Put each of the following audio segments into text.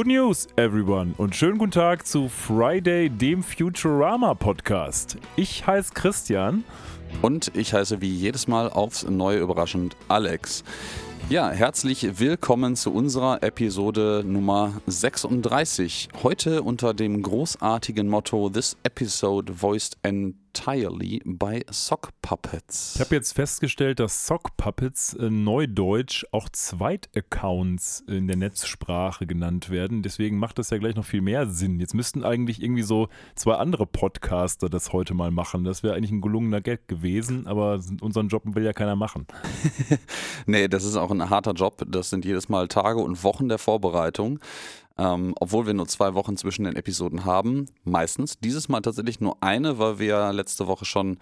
Good News, everyone, und schönen guten Tag zu Friday, dem Futurama Podcast. Ich heiße Christian. Und ich heiße wie jedes Mal aufs Neue überraschend Alex. Ja, herzlich willkommen zu unserer Episode Nummer 36. Heute unter dem großartigen Motto This episode voiced entirely by Sock Puppets. Ich habe jetzt festgestellt, dass Sock Puppets äh, neudeutsch auch Zweitaccounts in der Netzsprache genannt werden. Deswegen macht das ja gleich noch viel mehr Sinn. Jetzt müssten eigentlich irgendwie so zwei andere Podcaster das heute mal machen. Das wäre eigentlich ein gelungener Gag gewesen, aber unseren Job will ja keiner machen. nee, das ist auch ein harter Job. Das sind jedes Mal Tage und Wochen der Vorbereitung. Ähm, obwohl wir nur zwei Wochen zwischen den Episoden haben, meistens. Dieses Mal tatsächlich nur eine, weil wir letzte Woche schon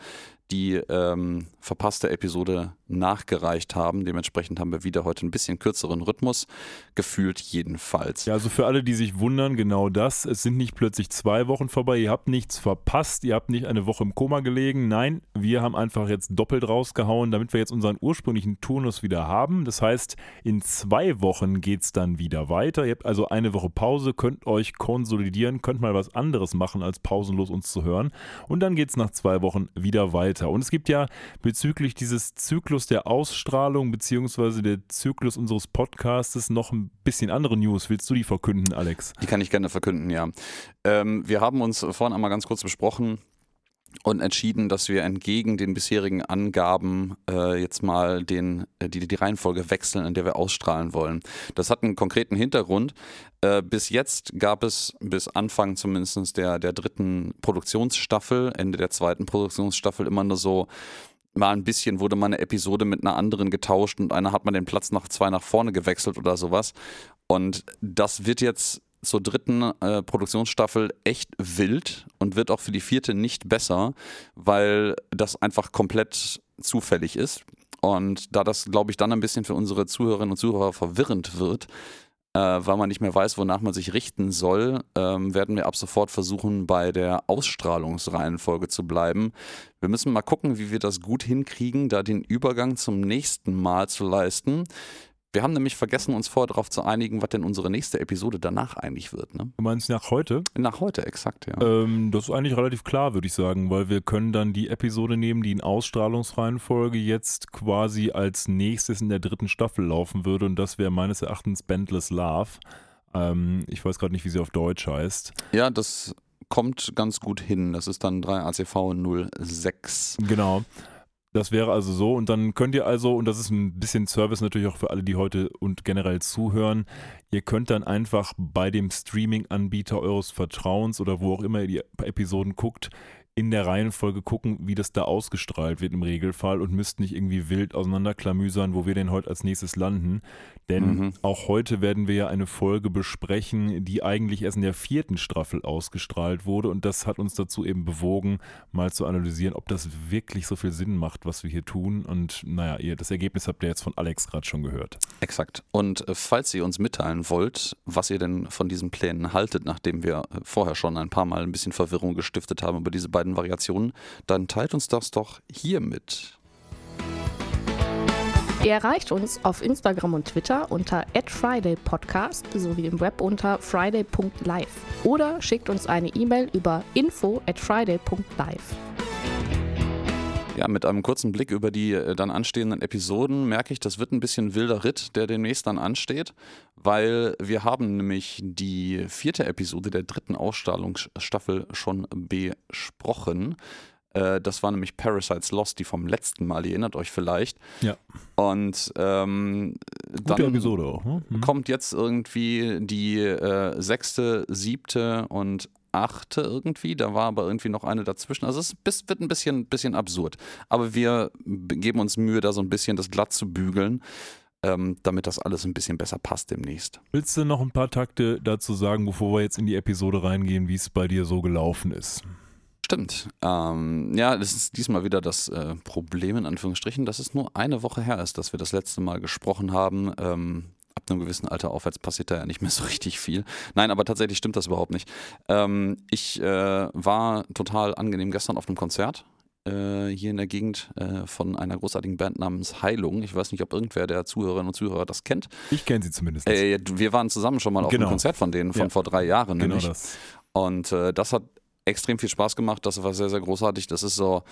die ähm, verpasste Episode nachgereicht haben. Dementsprechend haben wir wieder heute ein bisschen kürzeren Rhythmus, gefühlt jedenfalls. Ja, also für alle, die sich wundern, genau das. Es sind nicht plötzlich zwei Wochen vorbei, ihr habt nichts verpasst, ihr habt nicht eine Woche im Koma gelegen. Nein, wir haben einfach jetzt doppelt rausgehauen, damit wir jetzt unseren ursprünglichen Turnus wieder haben. Das heißt, in zwei Wochen geht es dann wieder weiter. Ihr habt also eine Woche Pause, könnt euch konsolidieren, könnt mal was anderes machen, als pausenlos uns zu hören. Und dann geht es nach zwei Wochen wieder weiter weiter. Und es gibt ja bezüglich dieses Zyklus der Ausstrahlung beziehungsweise der Zyklus unseres Podcastes noch ein bisschen andere News. Willst du die verkünden, Alex? Die kann ich gerne verkünden, ja. Ähm, wir haben uns vorhin einmal ganz kurz besprochen und entschieden, dass wir entgegen den bisherigen Angaben äh, jetzt mal den, äh, die, die Reihenfolge wechseln, in der wir ausstrahlen wollen. Das hat einen konkreten Hintergrund. Äh, bis jetzt gab es bis Anfang zumindest der, der dritten Produktionsstaffel, Ende der zweiten Produktionsstaffel immer nur so mal ein bisschen wurde mal eine Episode mit einer anderen getauscht und einer hat man den Platz nach zwei nach vorne gewechselt oder sowas. Und das wird jetzt zur dritten äh, Produktionsstaffel echt wild und wird auch für die vierte nicht besser, weil das einfach komplett zufällig ist. Und da das, glaube ich, dann ein bisschen für unsere Zuhörerinnen und Zuhörer verwirrend wird, äh, weil man nicht mehr weiß, wonach man sich richten soll, ähm, werden wir ab sofort versuchen, bei der Ausstrahlungsreihenfolge zu bleiben. Wir müssen mal gucken, wie wir das gut hinkriegen, da den Übergang zum nächsten Mal zu leisten. Wir haben nämlich vergessen, uns vorher darauf zu einigen, was denn unsere nächste Episode danach eigentlich wird. Ne? Du meinst nach heute? Nach heute, exakt, ja. Ähm, das ist eigentlich relativ klar, würde ich sagen, weil wir können dann die Episode nehmen, die in Ausstrahlungsreihenfolge jetzt quasi als nächstes in der dritten Staffel laufen würde und das wäre meines Erachtens Bandless Love. Ähm, ich weiß gerade nicht, wie sie auf Deutsch heißt. Ja, das kommt ganz gut hin. Das ist dann 3 ACV 06. Genau. Das wäre also so. Und dann könnt ihr also, und das ist ein bisschen Service natürlich auch für alle, die heute und generell zuhören, ihr könnt dann einfach bei dem Streaming-Anbieter eures Vertrauens oder wo auch immer ihr die Episoden guckt, in der Reihenfolge gucken, wie das da ausgestrahlt wird im Regelfall und müsst nicht irgendwie wild auseinanderklamüsern, wo wir denn heute als nächstes landen. Denn mhm. auch heute werden wir ja eine Folge besprechen, die eigentlich erst in der vierten Staffel ausgestrahlt wurde und das hat uns dazu eben bewogen, mal zu analysieren, ob das wirklich so viel Sinn macht, was wir hier tun. Und naja, ihr, das Ergebnis habt ihr jetzt von Alex gerade schon gehört. Exakt. Und äh, falls ihr uns mitteilen wollt, was ihr denn von diesen Plänen haltet, nachdem wir äh, vorher schon ein paar Mal ein bisschen Verwirrung gestiftet haben über diese beiden beiden Variationen, dann teilt uns das doch hier mit. Ihr erreicht uns auf Instagram und Twitter unter @fridaypodcast sowie im Web unter friday.live oder schickt uns eine E-Mail über info at friday.live. Ja, mit einem kurzen Blick über die äh, dann anstehenden Episoden merke ich, das wird ein bisschen wilder Ritt, der demnächst dann ansteht, weil wir haben nämlich die vierte Episode der dritten Ausstrahlungsstaffel schon besprochen. Äh, das war nämlich Parasites Lost, die vom letzten Mal, ihr erinnert euch vielleicht. Ja. Und ähm, dann Episode auch, ne? mhm. kommt jetzt irgendwie die äh, sechste, siebte und achte irgendwie. Da war aber irgendwie noch eine dazwischen. Also es wird ein bisschen, bisschen absurd. Aber wir geben uns Mühe, da so ein bisschen das glatt zu bügeln. Ähm, damit das alles ein bisschen besser passt demnächst. Willst du noch ein paar Takte dazu sagen, bevor wir jetzt in die Episode reingehen, wie es bei dir so gelaufen ist? Stimmt. Ähm, ja, das ist diesmal wieder das äh, Problem in Anführungsstrichen, dass es nur eine Woche her ist, dass wir das letzte Mal gesprochen haben. Ähm, ab einem gewissen Alter aufwärts passiert da ja nicht mehr so richtig viel. Nein, aber tatsächlich stimmt das überhaupt nicht. Ähm, ich äh, war total angenehm gestern auf einem Konzert äh, hier in der Gegend äh, von einer großartigen Band namens Heilung. Ich weiß nicht, ob irgendwer der Zuhörerinnen und Zuhörer das kennt. Ich kenne sie zumindest. Äh, wir waren zusammen schon mal auf Genau. einem Konzert von denen von Ja. vor drei Jahren. genau nämlich. das. Und äh, das hat extrem viel Spaß gemacht. Das war sehr, sehr großartig. Das ist so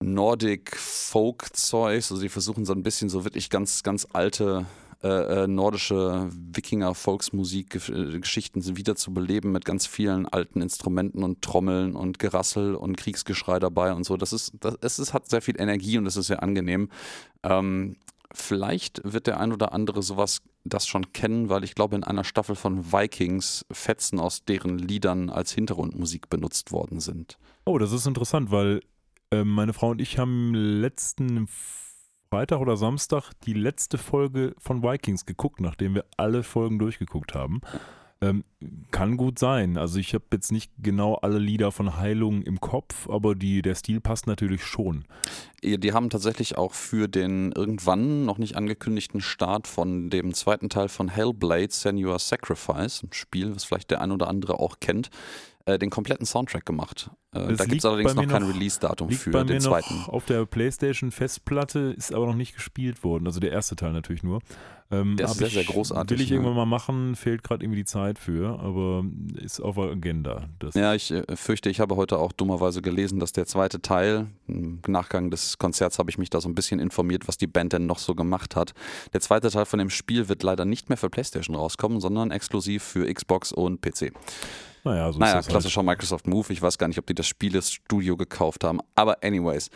Nordic Folk Zeug. Also sie versuchen so ein bisschen so wirklich ganz, ganz alte äh, äh, nordische Wikinger Volksmusik äh, Geschichten wieder zu beleben mit ganz vielen alten Instrumenten und Trommeln und Gerassel und Kriegsgeschrei dabei und so. Das ist, das, es hat sehr viel Energie und es ist sehr angenehm. Ähm, vielleicht wird der ein oder andere sowas das schon kennen, weil ich glaube, in einer Staffel von Vikings Fetzen aus deren Liedern als Hintergrundmusik benutzt worden sind. Oh, das ist interessant, weil äh, meine Frau und ich haben letzten Freitag oder Samstag die letzte Folge von Vikings geguckt, nachdem wir alle Folgen durchgeguckt haben. Ähm, kann gut sein. Also ich habe jetzt nicht genau alle Lieder von Heilung im Kopf, aber die, der Stil passt natürlich schon. Die haben tatsächlich auch für den irgendwann noch nicht angekündigten Start von dem zweiten Teil von Hellblade, Senua Sacrifice, ein Spiel, was vielleicht der ein oder andere auch kennt, äh, den kompletten Soundtrack gemacht. Äh, da gibt es allerdings noch kein Release-Datum für bei den mir zweiten. noch auf der PlayStation Festplatte, ist aber noch nicht gespielt worden. Also der erste Teil natürlich nur. Ähm, Der ist sehr, ich, sehr großartig, Will ich ja. irgendwann mal machen, fehlt gerade irgendwie die Zeit für, aber ist auf der Agenda. Ja, ich äh, fürchte, ich habe heute auch dummerweise gelesen, dass der zweite Teil, im Nachgang des Konzerts habe ich mich da so ein bisschen informiert, was die Band denn noch so gemacht hat. Der zweite Teil von dem Spiel wird leider nicht mehr für PlayStation rauskommen, sondern exklusiv für Xbox und PC. Naja, so naja, halt. klassischer Microsoft Move. Ich weiß gar nicht, ob die das Spielestudio gekauft haben. Aber anyways,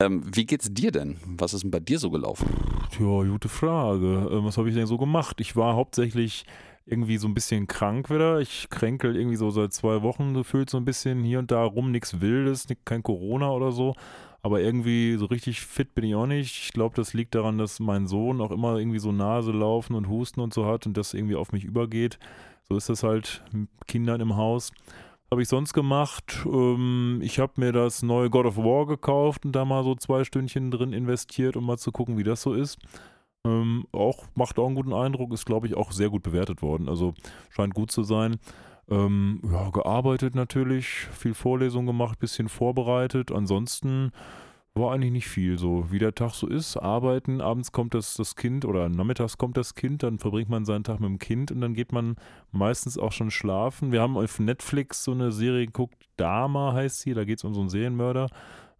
ähm, wie geht's dir denn? Was ist denn bei dir so gelaufen? Tja, gute Frage. Ähm, was habe ich denn so gemacht? Ich war hauptsächlich irgendwie so ein bisschen krank wieder. Ich kränkel irgendwie so seit zwei Wochen gefühlt so ein bisschen hier und da rum. Nichts Wildes, kein Corona oder so. Aber irgendwie so richtig fit bin ich auch nicht. Ich glaube, das liegt daran, dass mein Sohn auch immer irgendwie so Nase laufen und Husten und so hat und das irgendwie auf mich übergeht. So ist das halt mit Kindern im Haus. Habe ich sonst gemacht? Ähm, ich habe mir das neue God of War gekauft und da mal so zwei Stündchen drin investiert, um mal zu gucken, wie das so ist. Ähm, auch macht auch einen guten Eindruck, ist glaube ich auch sehr gut bewertet worden. Also scheint gut zu sein. Ähm, ja, gearbeitet natürlich, viel Vorlesung gemacht, bisschen vorbereitet. Ansonsten war eigentlich nicht viel so, wie der Tag so ist. Arbeiten, abends kommt das, das Kind oder nachmittags kommt das Kind, dann verbringt man seinen Tag mit dem Kind und dann geht man meistens auch schon schlafen. Wir haben auf Netflix so eine Serie geguckt, Dama heißt sie, da geht es um so einen Serienmörder.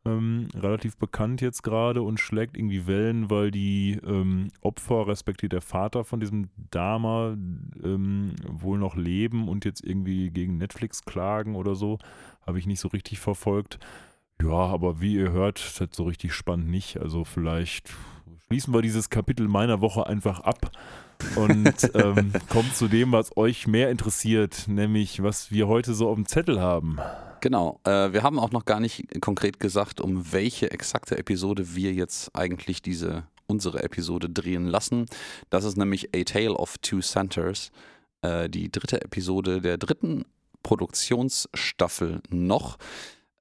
Ähm, relativ bekannt jetzt gerade und schlägt irgendwie Wellen, weil die ähm, Opfer, respektive der Vater von diesem Dama, ähm, wohl noch leben und jetzt irgendwie gegen Netflix klagen oder so. Habe ich nicht so richtig verfolgt. Ja, aber wie ihr hört, ist das so richtig spannend nicht. Also vielleicht schließen wir dieses Kapitel meiner Woche einfach ab und ähm, kommen zu dem, was euch mehr interessiert, nämlich was wir heute so auf dem Zettel haben. Genau, äh, wir haben auch noch gar nicht konkret gesagt, um welche exakte Episode wir jetzt eigentlich diese unsere Episode drehen lassen. Das ist nämlich A Tale of Two Centers, äh, die dritte Episode der dritten Produktionsstaffel noch.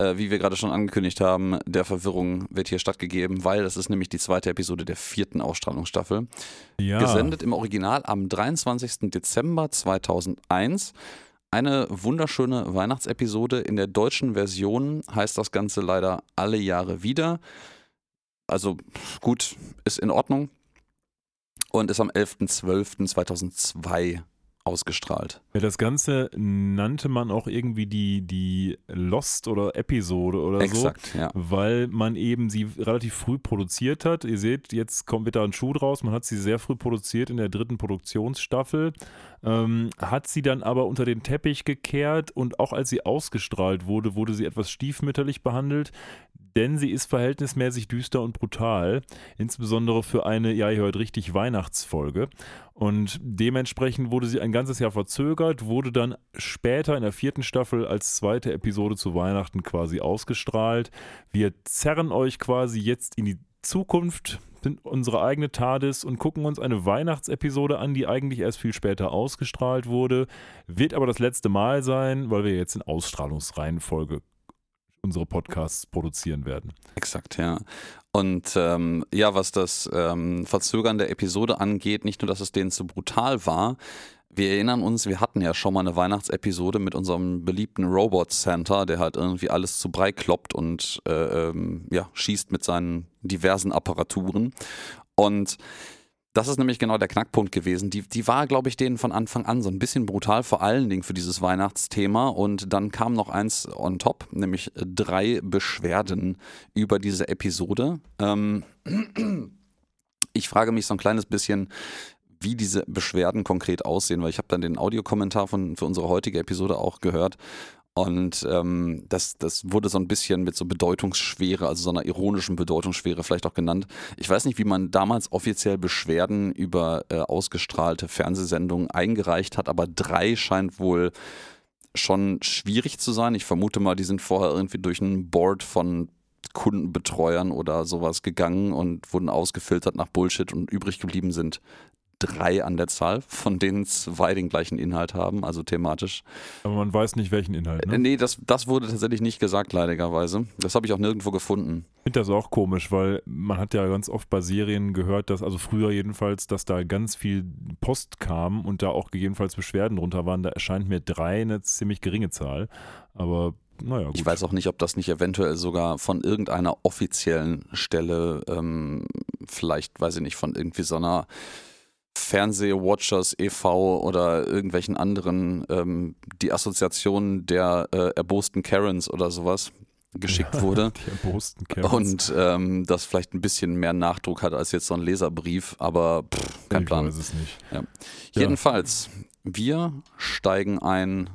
Äh, wie wir gerade schon angekündigt haben, der Verwirrung wird hier stattgegeben, weil das ist nämlich die zweite Episode der vierten Ausstrahlungsstaffel. Ja, Gesendet im Original am 23. Dezember 2001. Eine wunderschöne Weihnachtsepisode. In der deutschen Version heißt das Ganze leider alle Jahre wieder. Also gut, ist in Ordnung. Und ist am 11.12.2002 ausgestrahlt. Ja, das Ganze nannte man auch irgendwie die, die Lost oder Episode oder so. Exakt, ja. Weil man eben sie relativ früh produziert hat. Ihr seht, jetzt kommt wieder ein Schuh draus. Man hat sie sehr früh produziert in der dritten Produktionsstaffel. Ähm, hat sie dann aber unter den Teppich gekehrt und auch als sie ausgestrahlt wurde, wurde sie etwas stiefmütterlich behandelt, denn sie ist verhältnismäßig düster und brutal. Insbesondere für eine, ja, ihr hört richtig, Weihnachtsfolge. Und dementsprechend wurde sie ein ganzes Jahr verzögert, wurde dann später in der vierten Staffel als zweite Episode zu Weihnachten quasi ausgestrahlt. Wir zerren euch quasi jetzt in die Zukunft, sind unsere eigene TARDIS und gucken uns eine Weihnachtsepisode an, die eigentlich erst viel später ausgestrahlt wurde. Wird aber das letzte Mal sein, weil wir jetzt in Ausstrahlungsreihenfolge unsere Podcasts produzieren werden. Exakt, ja. Und ähm, ja, was das ähm, Verzögern der Episode angeht, nicht nur, dass es denen zu brutal war, Wir erinnern uns, wir hatten ja schon mal eine Weihnachtsepisode mit unserem beliebten Robot Santa, der halt irgendwie alles zu Brei kloppt und äh, ähm, ja, schießt mit seinen diversen Apparaturen. Und das ist nämlich genau der Knackpunkt gewesen. Die, die war, glaube ich, denen von Anfang an so ein bisschen brutal, vor allen Dingen für dieses Weihnachtsthema. Und dann kam noch eins on top, nämlich drei Beschwerden über diese Episode. Ähm, ich frage mich so ein kleines bisschen, wie diese Beschwerden konkret aussehen, weil ich habe dann den Audiokommentar von, für unsere heutige Episode auch gehört. Und ähm, das, das wurde so ein bisschen mit so Bedeutungsschwere, also so einer ironischen Bedeutungsschwere vielleicht auch genannt. Ich weiß nicht, wie man damals offiziell Beschwerden über äh, ausgestrahlte Fernsehsendungen eingereicht hat, aber drei scheint wohl schon schwierig zu sein. Ich vermute mal, die sind vorher irgendwie durch ein Board von Kundenbetreuern oder sowas gegangen und wurden ausgefiltert nach Bullshit und übrig geblieben sind drei an der Zahl, von denen zwei den gleichen Inhalt haben, also thematisch. Aber man weiß nicht, welchen Inhalt. Ne? Äh, nee, das, das wurde tatsächlich nicht gesagt, leidigerweise. Das habe ich auch nirgendwo gefunden. Ich finde das auch komisch, weil man hat ja ganz oft bei Serien gehört, dass, also früher jedenfalls, dass da ganz viel Post kam und da auch gegebenenfalls Beschwerden drunter waren. Da erscheint mir drei eine ziemlich geringe Zahl. Aber naja, gut. Ich weiß auch nicht, ob das nicht eventuell sogar von irgendeiner offiziellen Stelle, ähm, vielleicht, weiß ich nicht, von irgendwie so einer Fernsehwatchers e.V. oder irgendwelchen anderen, ähm, die Assoziation der äh, erbosten Karens oder sowas geschickt wurde. die erbosten Karens. Und ähm, das vielleicht ein bisschen mehr Nachdruck hat als jetzt so ein Leserbrief, aber pff, kein ich Plan. weiß es nicht. Ja. Jedenfalls, wir steigen ein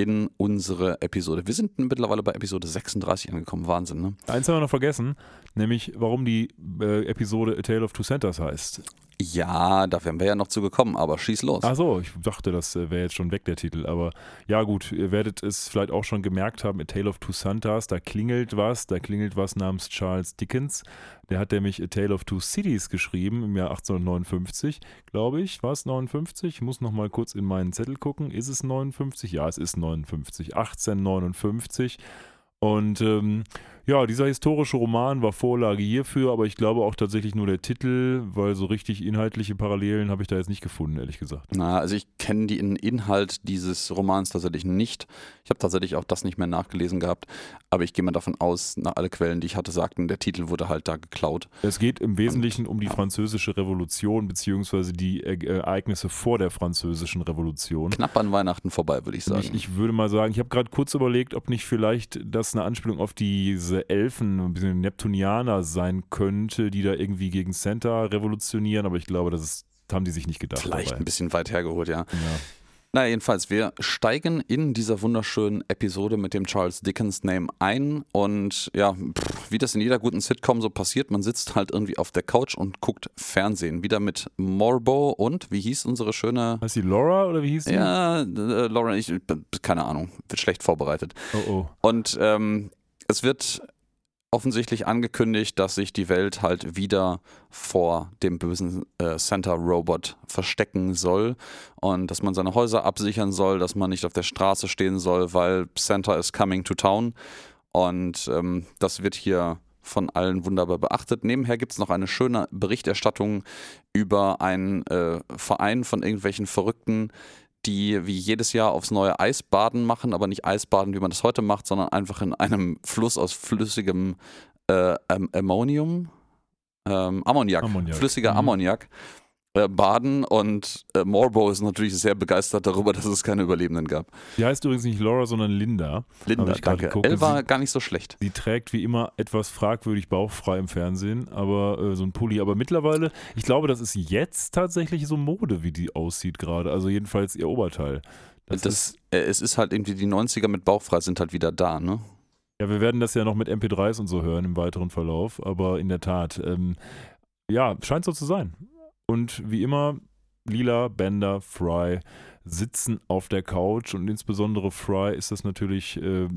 in unsere Episode. Wir sind mittlerweile bei Episode 36 angekommen. Wahnsinn, ne? Eins haben wir noch vergessen, nämlich warum die äh, Episode A Tale of Two Centers heißt. Ja, da wären wir ja noch zu gekommen, aber schieß los. Ach so, ich dachte, das äh, wäre jetzt schon weg, der Titel. Aber ja, gut, ihr werdet es vielleicht auch schon gemerkt haben: A Tale of Two Santas, da klingelt was, da klingelt was namens Charles Dickens. Der hat nämlich A Tale of Two Cities geschrieben im Jahr 1859, glaube ich. War es 59? Ich muss noch mal kurz in meinen Zettel gucken. Ist es 59? Ja, es ist 59. 1859. Und ähm, ja, dieser historische Roman war Vorlage hierfür, aber ich glaube auch tatsächlich nur der Titel, weil so richtig inhaltliche Parallelen habe ich da jetzt nicht gefunden, ehrlich gesagt. Na, also ich kenne den Inhalt dieses Romans tatsächlich nicht. Ich habe tatsächlich auch das nicht mehr nachgelesen gehabt, aber ich gehe mal davon aus, nach alle Quellen, die ich hatte, sagten, der Titel wurde halt da geklaut. Es geht im Wesentlichen um die französische Revolution beziehungsweise die Ereignisse vor der französischen Revolution. Knapp an Weihnachten vorbei, würde ich sagen. Ich, ich würde mal sagen, ich habe gerade kurz überlegt, ob nicht vielleicht das eine Anspielung auf diese Elfen, ein bisschen Neptunianer sein könnte, die da irgendwie gegen Santa revolutionieren, aber ich glaube, das ist, haben die sich nicht gedacht. Vielleicht dabei. ein bisschen weit hergeholt, ja. Ja. Na, jedenfalls, wir steigen in dieser wunderschönen Episode mit dem Charles Dickens Name ein und ja, pff, wie das in jeder guten Sitcom so passiert, man sitzt halt irgendwie auf der Couch und guckt Fernsehen. Wieder mit Morbo und, wie hieß unsere schöne... Heißt die Laura oder wie hieß die? Ja, äh, Laura, ich, keine Ahnung, wird schlecht vorbereitet. Oh, oh. Und ähm, es wird offensichtlich angekündigt, dass sich die Welt halt wieder vor dem bösen äh, Santa-Robot verstecken soll und dass man seine Häuser absichern soll, dass man nicht auf der Straße stehen soll, weil Santa is coming to town. Und ähm, das wird hier von allen wunderbar beachtet. Nebenher gibt es noch eine schöne Berichterstattung über einen äh, Verein von irgendwelchen Verrückten, die wie jedes Jahr aufs neue Eisbaden machen, aber nicht Eisbaden, wie man das heute macht, sondern einfach in einem Fluss aus flüssigem äh, Am Ammonium, ähm, Ammoniak, Ammoniak. flüssiger Mhm. Ammoniak baden und äh, Morbo ist natürlich sehr begeistert darüber, dass es keine Überlebenden gab. Die heißt übrigens nicht Laura, sondern Linda. Linda, ich danke. geguckt. Elle war Sie- gar nicht so schlecht. Sie trägt wie immer etwas fragwürdig bauchfrei im Fernsehen, aber äh, so ein Pulli. Aber mittlerweile, ich glaube, das ist jetzt tatsächlich so Mode, wie die aussieht gerade. Also jedenfalls ihr Oberteil. Das, Das, ist, äh, es ist halt irgendwie die 90er mit Bauchfrei sind halt wieder da, ne? ja, wir werden das ja noch mit MP3s und so hören im weiteren Verlauf, aber in der Tat, ähm, ja, scheint so zu sein. Und wie immer, Lila, Bender, Fry sitzen auf der Couch und insbesondere Fry ist das natürlich, äh,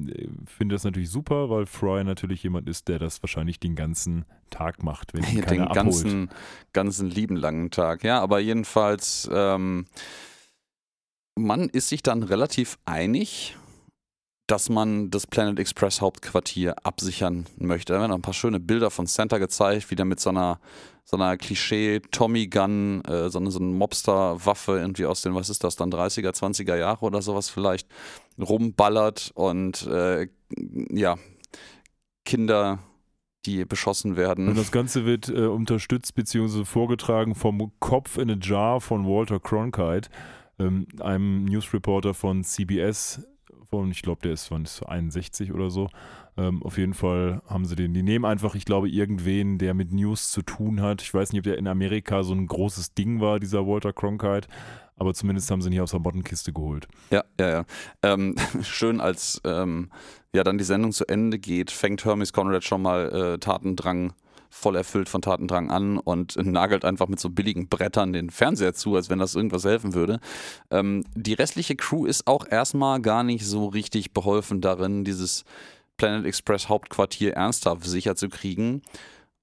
finde das natürlich super, weil Fry natürlich jemand ist, der das wahrscheinlich den ganzen Tag macht, wenn ihn Den keiner abholt. ganzen, ganzen lieben langen Tag. Ja, aber jedenfalls, ähm, man ist sich dann relativ einig, dass man das Planet Express Hauptquartier absichern möchte. Da werden ein paar schöne Bilder von Santa gezeigt, wie der mit so einer, so einer Klischee-Tommy-Gun, äh, so eine, so eine Mobster-Waffe irgendwie aus den, was ist das dann, 30er, 20er Jahre oder sowas vielleicht, rumballert und äh, ja, Kinder die beschossen werden. Und das Ganze wird äh, unterstützt bzw. vorgetragen vom Kopf in a Jar von Walter Cronkite, ähm, einem Newsreporter von CBS. Von, ich glaube, der ist von 61 oder so. Ähm, auf jeden Fall haben sie den. Die nehmen einfach, ich glaube, irgendwen, der mit News zu tun hat. Ich weiß nicht, ob der in Amerika so ein großes Ding war, dieser Walter Cronkite. Aber zumindest haben sie ihn hier aus der Bottenkiste geholt. Ja, ja, ja. Ähm, schön, als ähm, ja dann die Sendung zu Ende geht, fängt Hermes Conrad schon mal äh, Tatendrang voll erfüllt von Tatendrang an und nagelt einfach mit so billigen Brettern den Fernseher zu, als wenn das irgendwas helfen würde. Ähm, die restliche Crew ist auch erstmal gar nicht so richtig beholfen darin, dieses Planet Express Hauptquartier ernsthaft sicher zu kriegen.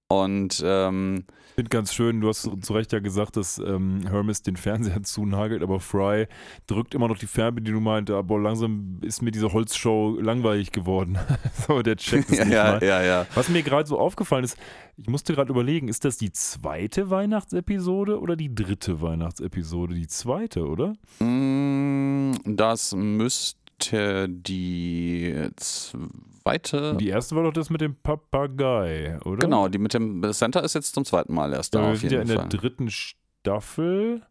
Und ähm, finde ganz schön, du hast zu Recht ja gesagt, dass ähm, Hermes den Fernseher zunagelt, aber Fry drückt immer noch die Fernbedienung meint, aber langsam ist mir diese Holzshow langweilig geworden. so, der checkt es ja, nicht ja, mal. ja, ja. Was mir gerade so aufgefallen ist, ich musste gerade überlegen, ist das die zweite Weihnachtsepisode oder die dritte Weihnachtsepisode? Die zweite, oder? Mm, Das müsste die zweite. Die erste war doch das mit dem Papagei, oder? Genau, die mit dem Center ist jetzt zum zweiten Mal erst da wir sind ja in Fall. der dritten Staffel.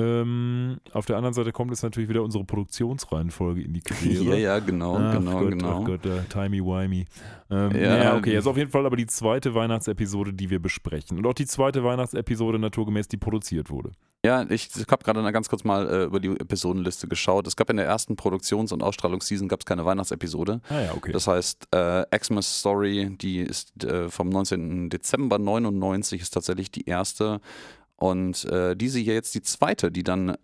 Ähm, auf der anderen Seite kommt jetzt natürlich wieder unsere Produktionsreihenfolge in die Quere. Ja, ja, genau, Ach genau, Gott, genau. Ach Gott, äh, timey-wimey. Ähm, Ja, ja, okay, ähm, jetzt auf jeden Fall aber die zweite Weihnachtsepisode, die wir besprechen. Und auch die zweite Weihnachtsepisode naturgemäß, die produziert wurde. Ja, ich habe gerade ganz kurz mal äh, über die Episodenliste geschaut. Es gab in der ersten Produktions- und Ausstrahlungsseason gab's keine Weihnachtsepisode. Ah ja, okay. Das heißt, äh, Xmas Story, die ist äh, vom 19. Dezember 99, ist tatsächlich die erste. Und äh, diese hier jetzt die zweite, die dann äh,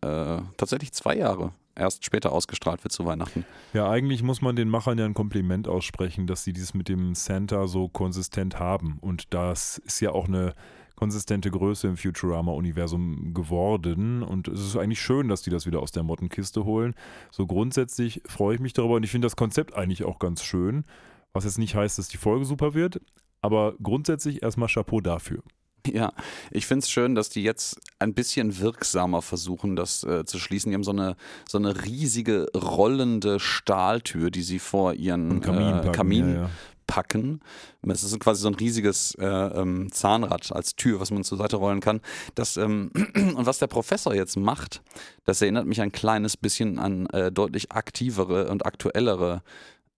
tatsächlich zwei Jahre erst später ausgestrahlt wird zu Weihnachten. Ja, eigentlich muss man den Machern ja ein Kompliment aussprechen, dass sie dieses mit dem Santa so konsistent haben. Und das ist ja auch eine konsistente Größe im Futurama-Universum geworden. Und es ist eigentlich schön, dass die das wieder aus der Mottenkiste holen. So grundsätzlich freue ich mich darüber und ich finde das Konzept eigentlich auch ganz schön. Was jetzt nicht heißt, dass die Folge super wird, aber grundsätzlich erstmal Chapeau dafür. Ja, ich finde es schön, dass die jetzt ein bisschen wirksamer versuchen, das äh, zu schließen. Die haben so eine, so eine riesige rollende Stahltür, die sie vor ihren Kamin, äh, packen, Kamin ja, ja. packen. Es ist quasi so ein riesiges äh, ähm, Zahnrad als Tür, was man zur Seite rollen kann. Das, ähm, und was der Professor jetzt macht, das erinnert mich ein kleines bisschen an äh, deutlich aktivere und aktuellere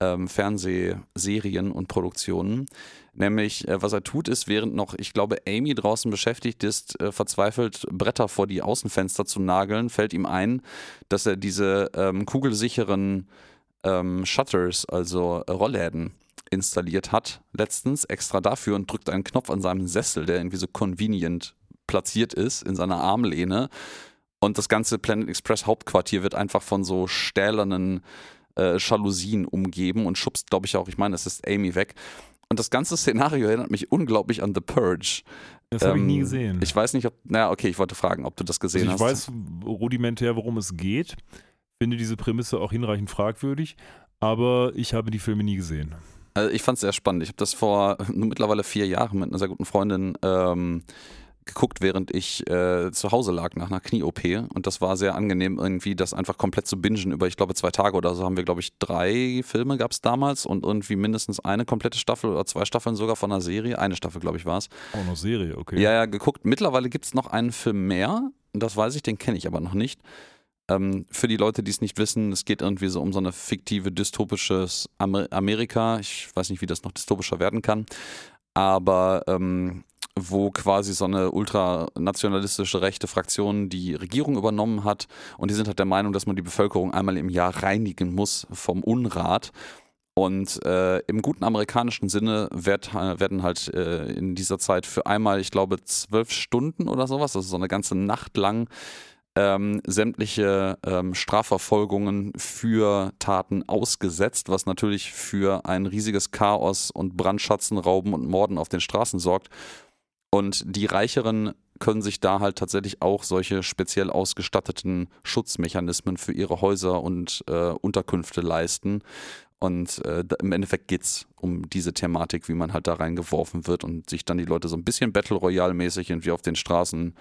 ähm, Fernsehserien und Produktionen. Nämlich, äh, was er tut, ist, während noch, ich glaube, Amy draußen beschäftigt ist, äh, verzweifelt Bretter vor die Außenfenster zu nageln, fällt ihm ein, dass er diese ähm, kugelsicheren ähm, Shutters, also äh, Rollläden, installiert hat, letztens extra dafür und drückt einen Knopf an seinem Sessel, der irgendwie so convenient platziert ist in seiner Armlehne. Und das ganze Planet Express Hauptquartier wird einfach von so stählernen äh, Jalousien umgeben und schubst, glaube ich, auch, ich meine, es ist Amy weg. Und das ganze Szenario erinnert mich unglaublich an The Purge. Das habe ich nie Ähm, gesehen. Ich weiß nicht, ob, naja, okay, ich wollte fragen, ob du das gesehen Also ich hast. weiß rudimentär, worum es geht. Finde diese Prämisse auch hinreichend fragwürdig, aber ich habe die Filme nie gesehen. Also ich fand es sehr spannend. Ich habe das vor nur mittlerweile vier Jahren mit einer sehr guten Freundin ähm, geguckt, während ich äh, zu Hause lag nach einer Knie-OP. Und das war sehr angenehm, irgendwie das einfach komplett zu bingen. Über, ich glaube, zwei Tage oder so haben wir, glaube ich, drei Filme gab es damals und irgendwie mindestens eine komplette Staffel oder zwei Staffeln sogar von einer Serie. Eine Staffel, glaube ich, war es. Auch noch Serie, okay. Ja, ja, geguckt. Mittlerweile gibt es noch einen Film mehr. Das weiß ich, den kenne ich aber noch nicht. Ähm, für die Leute, die es nicht wissen, es geht irgendwie so um so eine fiktive, dystopisches Amer Amerika. Ich weiß nicht, wie das noch dystopischer werden kann. Aber ähm, wo quasi so eine ultranationalistische rechte Fraktion die Regierung übernommen hat. Und die sind halt der Meinung, dass man die Bevölkerung einmal im Jahr reinigen muss vom Unrat. Und äh, im guten amerikanischen Sinne werd, werden halt äh, in dieser Zeit für einmal, ich glaube, zwölf Stunden oder sowas, also so eine ganze Nacht lang, ähm, sämtliche ähm, Strafverfolgungen für Taten ausgesetzt, was natürlich für ein riesiges Chaos und Brandschatzen, Rauben und Morden auf den Straßen sorgt. Und die Reicheren können sich da halt tatsächlich auch solche speziell ausgestatteten Schutzmechanismen für ihre Häuser und äh, Unterkünfte leisten. Und äh, im Endeffekt geht es um diese Thematik, wie man halt da reingeworfen wird und sich dann die Leute so ein bisschen Battle Royale-mäßig irgendwie auf den Straßen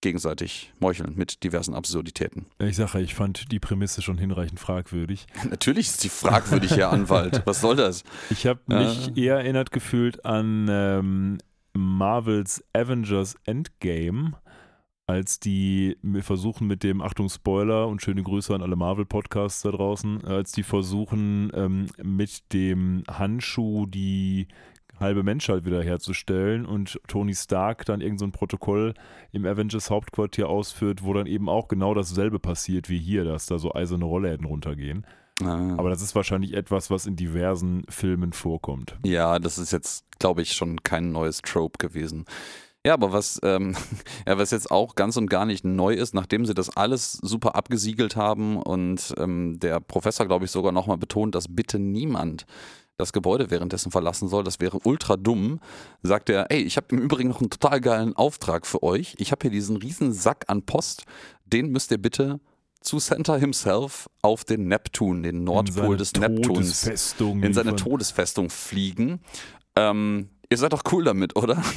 gegenseitig meucheln mit diversen Absurditäten. Ich sage, ich fand die Prämisse schon hinreichend fragwürdig. Natürlich ist sie fragwürdig, Herr Anwalt. Was soll das? Ich habe mich eher erinnert gefühlt an ähm, Marvels Avengers Endgame, als die versuchen mit dem, Achtung Spoiler und schöne Grüße an alle Marvel-Podcasts da draußen, als die versuchen ähm, mit dem Handschuh die halbe Menschheit wiederherzustellen und Tony Stark dann irgendein so Protokoll im Avengers Hauptquartier ausführt, wo dann eben auch genau dasselbe passiert wie hier, dass da so eiserne Rollläden runtergehen. Ah. Aber das ist wahrscheinlich etwas, was in diversen Filmen vorkommt. Ja, das ist jetzt, glaube ich, schon kein neues Trope gewesen. Ja, aber was, ähm, ja, was jetzt auch ganz und gar nicht neu ist, nachdem sie das alles super abgesiegelt haben und ähm, der Professor, glaube ich, sogar nochmal betont, dass bitte niemand das Gebäude währenddessen verlassen soll, das wäre ultra dumm, sagt er, ey, ich habe im Übrigen noch einen total geilen Auftrag für euch. Ich habe hier diesen riesen Sack an Post, den müsst ihr bitte zu Santa himself auf den Neptun, den Nordpol des Neptuns, Todesfestung in seine. Todesfestung fliegen. Ähm, ihr seid doch cool damit, oder?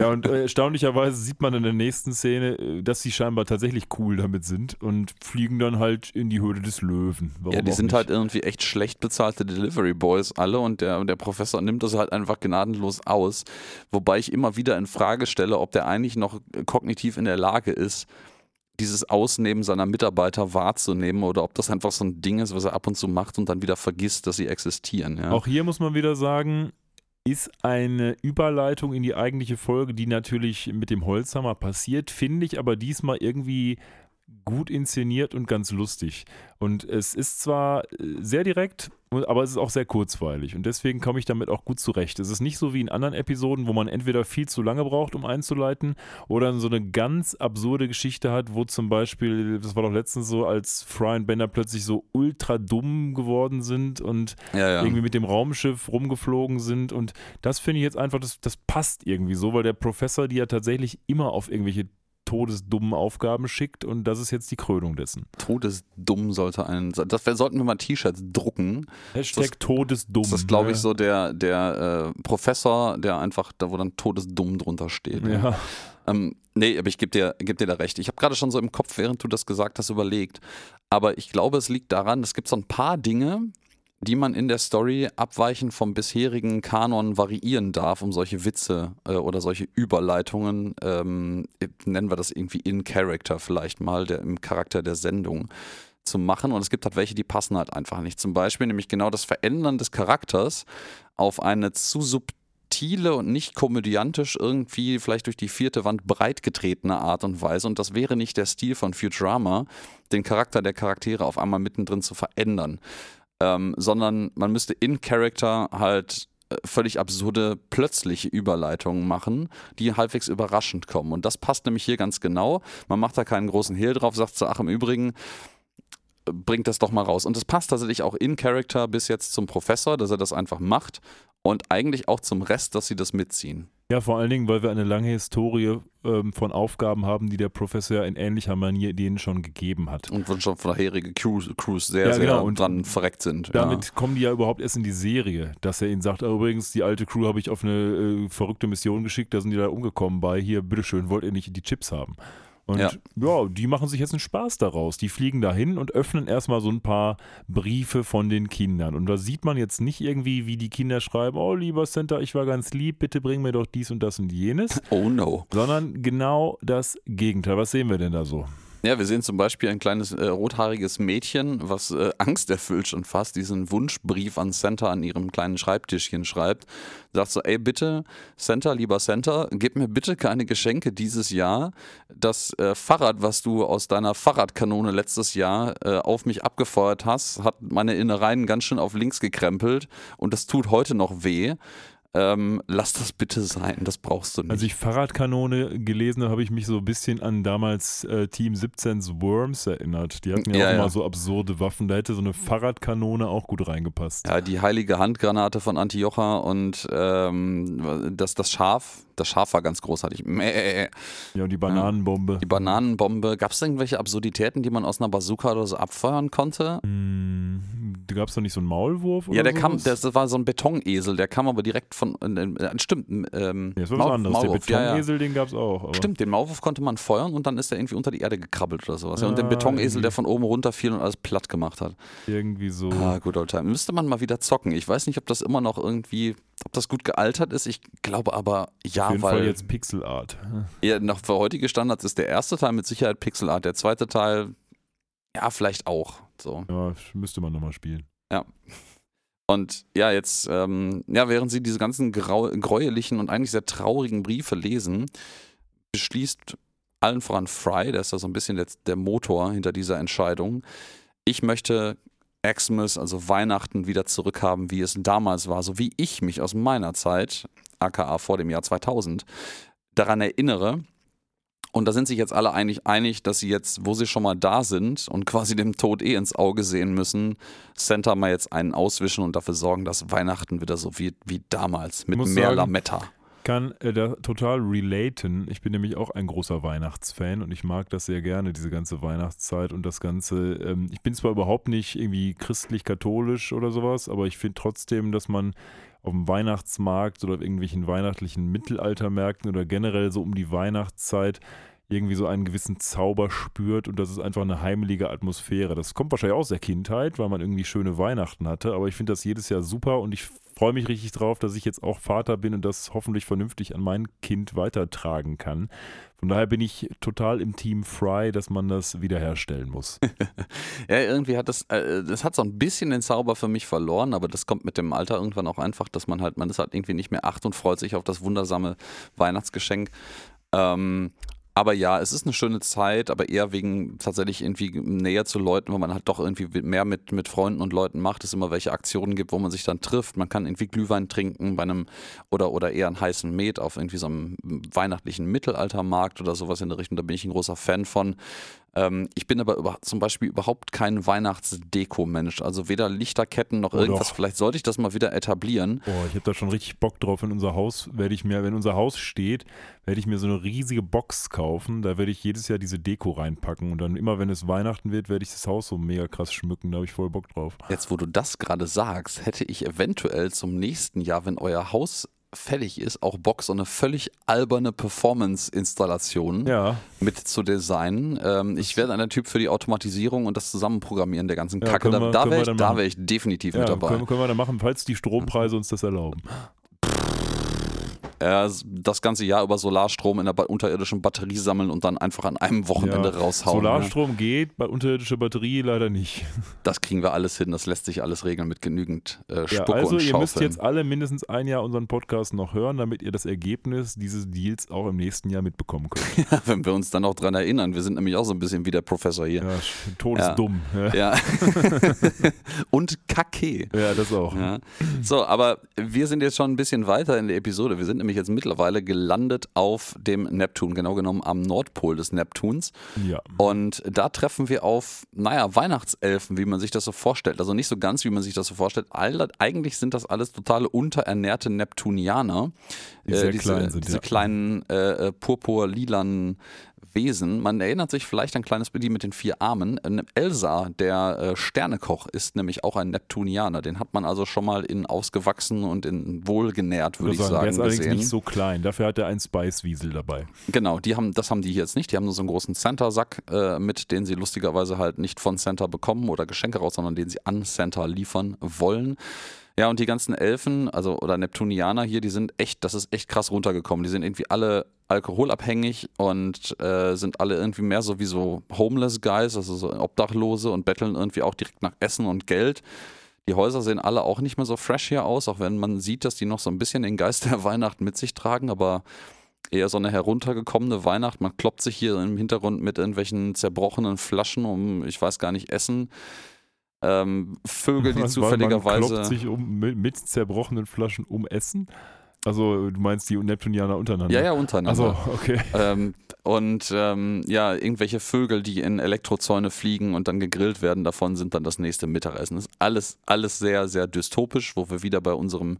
Ja, und äh, erstaunlicherweise sieht man in der nächsten Szene, äh, dass sie scheinbar tatsächlich cool damit sind und fliegen dann halt in die Höhle des Löwen. Warum ja, die sind nicht? halt irgendwie echt schlecht bezahlte Delivery Boys alle und der, der Professor nimmt das halt einfach gnadenlos aus. Wobei ich immer wieder in Frage stelle, ob der eigentlich noch kognitiv in der Lage ist, dieses Ausnehmen seiner Mitarbeiter wahrzunehmen oder ob das einfach so ein Ding ist, was er ab und zu macht und dann wieder vergisst, dass sie existieren. Ja. Auch hier muss man wieder sagen, ist eine Überleitung in die eigentliche Folge, die natürlich mit dem Holzhammer passiert, finde ich aber diesmal irgendwie gut inszeniert und ganz lustig. Und es ist zwar äh, sehr direkt, aber es ist auch sehr kurzweilig. Und deswegen komme ich damit auch gut zurecht. Es ist nicht so wie in anderen Episoden, wo man entweder viel zu lange braucht, um einzuleiten, oder so eine ganz absurde Geschichte hat, wo zum Beispiel, das war doch letztens so, als Fry und Bender plötzlich so ultra dumm geworden sind und ja, ja. irgendwie mit dem Raumschiff rumgeflogen sind. Und das finde ich jetzt einfach, das, das passt irgendwie so, weil der Professor die ja tatsächlich immer auf irgendwelche todesdummen Aufgaben schickt und das ist jetzt die Krönung dessen. Todesdumm sollte ein. Das sollten wir mal T-Shirts drucken. Hashtag Das- todesdumm. Das ist, glaube ich, ne? so der, der äh, Professor, der einfach, da wo dann Todesdumm drunter steht. Ja. Ähm, nee, aber ich gebe dir, geb dir da recht. Ich habe gerade schon so im Kopf, während du das gesagt hast, überlegt. Aber ich glaube, es liegt daran, es gibt so ein paar Dinge, die man in der Story abweichend vom bisherigen Kanon variieren darf, um solche Witze äh, oder solche Überleitungen, ähm, nennen wir das irgendwie in Character vielleicht mal, der, im Charakter der Sendung zu machen. Und es gibt halt welche, die passen halt einfach nicht. Zum Beispiel nämlich genau das Verändern des Charakters auf eine zu subtile und nicht komödiantisch irgendwie vielleicht durch die vierte Wand breitgetretene Art und Weise. Und das wäre nicht der Stil von Futurama, den Charakter der Charaktere auf einmal mittendrin zu verändern. Ähm, sondern man müsste in Character halt äh, völlig absurde, plötzliche Überleitungen machen, die halbwegs überraschend kommen. Und das passt nämlich hier ganz genau. Man macht da keinen großen Hehl drauf, sagt so, ach im Übrigen, äh, bringt das doch mal raus. Und es passt tatsächlich auch in Character bis jetzt zum Professor, dass er das einfach macht und eigentlich auch zum Rest, dass sie das mitziehen. Ja, vor allen Dingen, weil wir eine lange Historie ähm, von Aufgaben haben, die der Professor in ähnlicher Manier denen schon gegeben hat. Und wo schon vorherige Crews, Crews sehr, Ja, sehr genau. Und dran verreckt sind. Damit kommen die ja überhaupt erst in die Serie, dass er ihnen sagt, ah, übrigens, die alte Crew habe ich auf eine äh, verrückte Mission geschickt, da sind die da umgekommen bei, hier, bitteschön, wollt ihr nicht die Chips haben? Und ja. Ja. die machen sich jetzt einen Spaß daraus. Die fliegen dahin und öffnen erstmal so ein paar Briefe von den Kindern. Und da sieht man jetzt nicht irgendwie, wie die Kinder schreiben, oh lieber Center, ich war ganz lieb, bitte bring mir doch dies und das und jenes. Oh no. sondern genau das Gegenteil. Was sehen wir denn da so? Ja, wir sehen zum Beispiel ein kleines äh, rothaariges Mädchen, was äh, angsterfüllt schon fast diesen Wunschbrief an Santa an ihrem kleinen Schreibtischchen schreibt. Sagt so, ey bitte, Santa, lieber Santa, gib mir bitte keine Geschenke dieses Jahr. Das äh, Fahrrad, was du aus deiner Fahrradkanone letztes Jahr äh, auf mich abgefeuert hast, hat meine Innereien ganz schön auf links gekrempelt und das tut heute noch weh. Ähm, lass das bitte sein, das brauchst du nicht. Als ich Fahrradkanone gelesen habe, habe ich mich so ein bisschen an damals äh, Team 17's Worms erinnert. Die hatten ja, Ja, auch ja. immer so absurde Waffen. Da hätte so eine Fahrradkanone auch gut reingepasst. Ja, die heilige Handgranate von Antiocha und ähm, das, das Schaf, das Schaf war ganz großartig. Mäh. Ja, und die Bananenbombe. Die Bananenbombe. Gab es irgendwelche Absurditäten, die man aus einer Bazooka oder so abfeuern konnte? Hm, da gab es doch nicht so einen Maulwurf oder Ja, der kam, sowas? das war so ein Betonesel, der kam aber direkt von, äh, äh, stimmt, ähm, Ja, das war was anderes. Maulwurf, der ja, ja. Betonesel, den gab es auch. Aber Stimmt, den Maulwurf konnte man feuern und dann ist er irgendwie unter die Erde gekrabbelt oder sowas. Ja, und den Ah, Betonesel, irgendwie. der von oben runterfiel und alles platt gemacht hat. Irgendwie so. Ah, good old time. Müsste man mal wieder zocken. Ich weiß nicht, ob das immer noch irgendwie, ob das gut gealtert ist. Ich glaube aber ja, Auf jeden weil Fall jetzt Pixel Art. ja, noch für heutige Standards ist der erste Teil mit Sicherheit Pixel Art. Der zweite Teil, ja, vielleicht auch. So. Ja, müsste man nochmal spielen. Und ja, jetzt, ähm, ja, während sie diese ganzen grau gräulichen und eigentlich sehr traurigen Briefe lesen, beschließt allen voran Fry, der ist da so ein bisschen der, der Motor hinter dieser Entscheidung. Ich möchte Xmas, also Weihnachten, wieder zurückhaben, wie es damals war, so wie ich mich aus meiner Zeit, aka vor dem Jahr 2000, daran erinnere. Und da sind sich jetzt alle einig, einig, dass sie jetzt, wo sie schon mal da sind und quasi dem Tod eh ins Auge sehen müssen, Santa mal jetzt einen auswischen und dafür sorgen, dass Weihnachten wieder so wird wie damals mit mehr sagen, Lametta. Kann äh, da total relaten. Ich bin nämlich auch ein großer Weihnachtsfan und ich mag das sehr gerne, diese ganze Weihnachtszeit und das Ganze. Ähm, ich bin zwar überhaupt nicht irgendwie christlich-katholisch oder sowas, aber ich finde trotzdem, dass man auf dem Weihnachtsmarkt oder auf irgendwelchen weihnachtlichen Mittelaltermärkten oder generell so um die Weihnachtszeit irgendwie so einen gewissen Zauber spürt und das ist einfach eine heimelige Atmosphäre. Das kommt wahrscheinlich aus der Kindheit, weil man irgendwie schöne Weihnachten hatte, aber ich finde das jedes Jahr super und ich freue mich richtig drauf, dass ich jetzt auch Vater bin und das hoffentlich vernünftig an mein Kind weitertragen kann. Von daher bin ich total im Team Fry, dass man das wiederherstellen muss. Ja, irgendwie hat das, äh, das hat so ein bisschen den Zauber für mich verloren, aber das kommt mit dem Alter irgendwann auch einfach, dass man halt, man ist halt irgendwie nicht mehr acht und freut sich auf das wundersame Weihnachtsgeschenk. Ähm, aber ja, es ist eine schöne Zeit, aber eher wegen tatsächlich irgendwie näher zu Leuten, wo man halt doch irgendwie mehr mit, mit Freunden und Leuten macht, es immer welche Aktionen gibt, wo man sich dann trifft. Man kann irgendwie Glühwein trinken bei einem oder, oder eher einen heißen Met auf irgendwie so einem weihnachtlichen Mittelaltermarkt oder sowas in der Richtung. Da bin ich ein großer Fan von. Ähm, ich bin aber über, zum Beispiel überhaupt kein Weihnachtsdeko-Mensch. Also weder Lichterketten noch Oh, irgendwas. doch. Vielleicht sollte ich das mal wieder etablieren. Boah, ich habe da schon richtig Bock drauf. In unser Haus werde ich mir, wenn unser Haus steht, werde ich mir so eine riesige Box kaufen. Da werde ich jedes Jahr diese Deko reinpacken und dann immer, wenn es Weihnachten wird, werde ich das Haus so mega krass schmücken. Da habe ich voll Bock drauf. Jetzt, wo du das gerade sagst, hätte ich eventuell zum nächsten Jahr, wenn euer Haus fertig ist, auch Bock, so eine völlig alberne Performance-Installation Ja, mit zu designen. Ähm, ich werde ein Typ für die Automatisierung und das Zusammenprogrammieren der ganzen Ja, Kacke. Da, wir- da können wäre ich, da wär ich definitiv ja mit dabei. können, können wir dann machen, falls die Strompreise uns das erlauben. Äh, das ganze Jahr über Solarstrom in der unterirdischen Batterie sammeln und dann einfach an einem Wochenende Ja, raushauen. ne? Solarstrom geht, bei unterirdischer Batterie leider nicht. Das kriegen wir alles hin, das lässt sich alles regeln mit genügend äh, Ja, Spucke also und ihr müsst Schaufeln. jetzt alle mindestens ein Jahr unseren Podcast noch hören, damit ihr das Ergebnis dieses Deals auch im nächsten Jahr mitbekommen könnt. Wenn wir uns dann noch dran erinnern, wir sind nämlich auch so ein bisschen wie der Professor hier. Ja, todesdumm. Ja. Ja. und Kacke. ja, das auch. Ja. So, aber wir sind jetzt schon ein bisschen weiter in der Episode. Wir sind nämlich jetzt mittlerweile gelandet auf dem Neptun, genau genommen am Nordpol des Neptuns. Ja. Und da treffen wir auf, naja, Weihnachtselfen, wie man sich das so vorstellt. Also nicht so ganz, wie man sich das so vorstellt. All, eigentlich sind das alles totale unterernährte Neptunianer. Die sehr diese, klein sind, Diese ja. kleinen äh, äh, purpur-lilanen Wesen. Man erinnert sich vielleicht an ein kleines Bild mit den vier Armen. Ähm, Elsa, der äh, Sternekoch, ist nämlich auch ein Neptunianer. Den hat man also schon mal in ausgewachsen und in wohlgenährt, würde ich der sagen, ist allerdings gesehen. nicht so klein. Dafür hat er einen Spice-Wiesel dabei. Genau, die haben, das haben die hier jetzt nicht. Die haben nur so einen großen Santa-Sack äh, mit, den sie lustigerweise halt nicht von Santa bekommen oder Geschenke raus, sondern den sie an Santa liefern wollen. Ja, und die ganzen Elfen, also oder Neptunianer hier, die sind echt, das ist echt krass runtergekommen. Die sind irgendwie alle alkoholabhängig und äh, sind alle irgendwie mehr so wie so Homeless Guys, also so Obdachlose und betteln irgendwie auch direkt nach Essen und Geld. Die Häuser sehen alle auch nicht mehr so fresh hier aus, auch wenn man sieht, dass die noch so ein bisschen den Geist der Weihnacht mit sich tragen, aber eher so eine heruntergekommene Weihnacht. Man kloppt sich hier im Hintergrund mit irgendwelchen zerbrochenen Flaschen um, ich weiß gar nicht, Essen. Ähm, Vögel, die Man zufälligerweise. klopft sich um, mit, zerbrochenen Flaschen um Essen. Also du meinst die Neptunianer untereinander? Ja, ja, untereinander. Also okay. Ähm, und ähm, ja, irgendwelche Vögel, die in Elektrozäune fliegen und dann gegrillt werden, davon sind dann das nächste Mittagessen. Das ist alles, alles sehr, sehr dystopisch, wo wir wieder bei unserem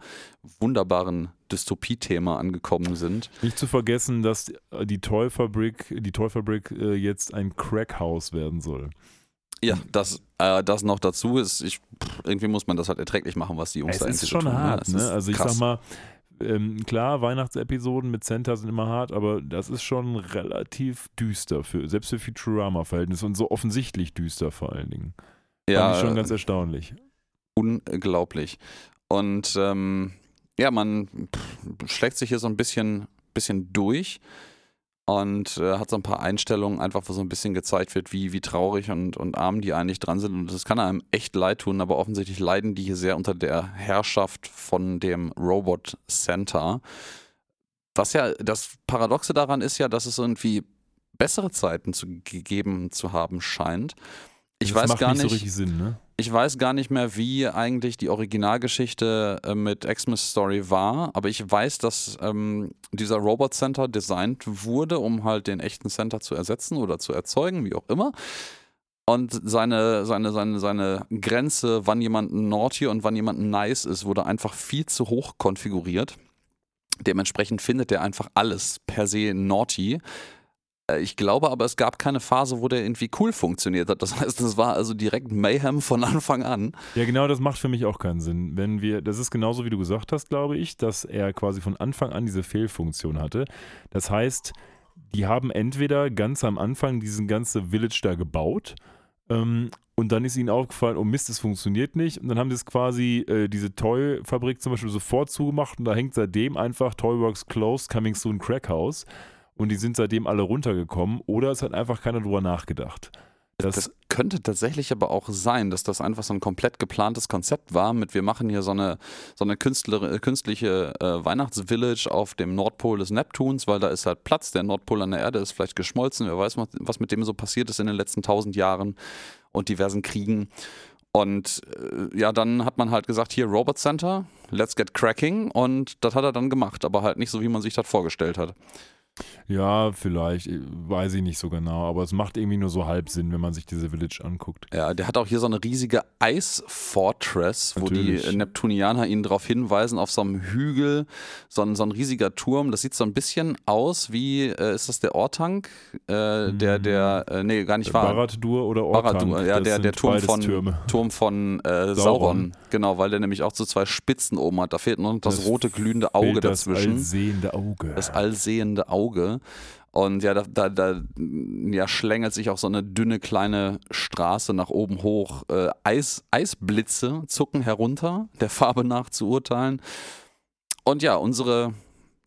wunderbaren Dystopie-Thema angekommen sind. Nicht zu vergessen, dass die Toy-Fabrik, die Toy-Fabrik äh, jetzt ein Crackhaus werden soll. Ja, das, äh, das noch dazu ist, ich, pff, irgendwie muss man das halt erträglich machen, was die Jungs Es da ist endlich schon tun. hart, Es ne? ist Also ich krass. sag mal, ähm, klar, Weihnachtsepisoden mit Santa sind immer hart, aber das ist schon relativ düster für, selbst für Futurama-Verhältnisse und so offensichtlich düster vor allen Dingen. Fand ja, ich schon ganz erstaunlich. unglaublich. Und ähm, ja, man pff, schlägt sich hier so ein bisschen, bisschen durch und äh, hat so ein paar Einstellungen, einfach wo so ein bisschen gezeigt wird, wie, wie traurig und, und arm die eigentlich dran sind. Und das kann einem echt leid tun, aber offensichtlich leiden die hier sehr unter der Herrschaft von dem Robot Center. Was ja das Paradoxe daran ist ja, dass es irgendwie bessere Zeiten zu, gegeben zu haben scheint. Ich das weiß gar nicht nicht, so richtig Sinn, ne? Ich weiß gar nicht mehr, wie eigentlich die Originalgeschichte äh, mit Xmas Story war, aber ich weiß, dass ähm, dieser Robot Center designt wurde, um halt den echten Center zu ersetzen oder zu erzeugen, wie auch immer. Und seine, seine, seine, seine Grenze, wann jemand naughty und wann jemand nice ist, wurde einfach viel zu hoch konfiguriert. Dementsprechend findet er einfach alles per se naughty. Äh, Ich glaube aber, es gab keine Phase, wo der irgendwie cool funktioniert hat. Das heißt, es war also direkt Mayhem von Anfang an. Ja, genau, das macht für mich auch keinen Sinn. Wenn wir, das ist genauso wie du gesagt hast, glaube ich, dass er quasi von Anfang an diese Fehlfunktion hatte. Das heißt, die haben entweder ganz am Anfang diesen ganze Village da gebaut ähm, und dann ist ihnen aufgefallen, oh Mist, es funktioniert nicht. Und dann haben sie es quasi, äh, diese Toy-Fabrik zum Beispiel sofort zugemacht und da hängt seitdem einfach Toyworks closed, coming soon Crack House. Und die sind seitdem alle runtergekommen oder es hat einfach keiner drüber nachgedacht. Das, Das könnte tatsächlich aber auch sein, dass das einfach so ein komplett geplantes Konzept war mit wir machen hier so eine, so eine Künstler, künstliche äh, Weihnachtsvillage auf dem Nordpol des Neptuns, weil da ist halt Platz, der Nordpol an der Erde ist vielleicht geschmolzen, wer weiß, was mit dem so passiert ist in den letzten tausend Jahren und diversen Kriegen. Und äh, ja, dann hat man halt gesagt, hier Robot Center, let's get cracking und das hat er dann gemacht, aber halt nicht so, wie man sich das vorgestellt hat. Ja, vielleicht, äh, weiß ich nicht so genau, aber es macht irgendwie nur so halb Sinn, wenn man sich diese Village anguckt. Ja, der hat auch hier so eine riesige Eisfortress, wo die Neptunianer ihn darauf hinweisen, auf so einem Hügel, so ein, so ein riesiger Turm. Das sieht so ein bisschen aus wie, äh, ist das der Ortank? Äh, der, der, äh, nee, gar nicht wahr. Baradur oder Ortank, Baradur, ja, das der, der Turm von, Türme. Turm von äh, Sauron. Sauron. Genau, weil der nämlich auch so zwei Spitzen oben hat. Da fehlt nur noch das, Das rote glühende Auge das dazwischen. allsehende Auge. Das allsehende Auge. Und ja, da, da, da ja, schlängelt sich auch so eine dünne kleine Straße nach oben hoch. Äh, Eis, Eisblitze zucken herunter, der Farbe nach zu urteilen. Und ja, unsere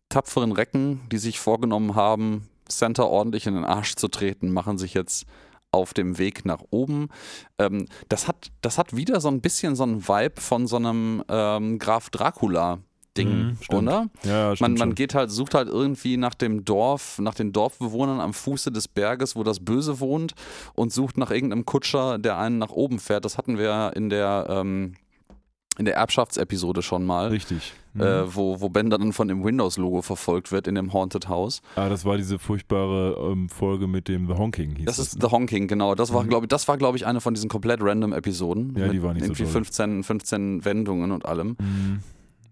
tapferen Recken, die sich vorgenommen haben, Center ordentlich in den Arsch zu treten, machen sich jetzt auf dem Weg nach oben. Ähm, das, hat, das hat wieder so ein bisschen so einen Vibe von so einem ähm, Graf Dracula-Ding, Mhm, oder? ja, Man, stimmt man schon. geht halt, sucht halt irgendwie nach dem Dorf, nach den Dorfbewohnern am Fuße des Berges, wo das Böse wohnt und sucht nach irgendeinem Kutscher, der einen nach oben fährt. Das hatten wir ja in der, ähm, in der Erbschaftsepisode schon mal, Richtig. Mhm. äh, wo, wo Ben dann von dem Windows-Logo verfolgt wird in dem Haunted House. ah, das war diese furchtbare ähm, Folge mit dem The Honking. Hieß Das das, ist ne? The Honking, genau. Das war, Mhm. glaube ich, das war, glaube ich, eine von diesen komplett random Episoden. Ja, die mit war nicht so Irgendwie toll. 15, 15 Wendungen und allem. Mhm.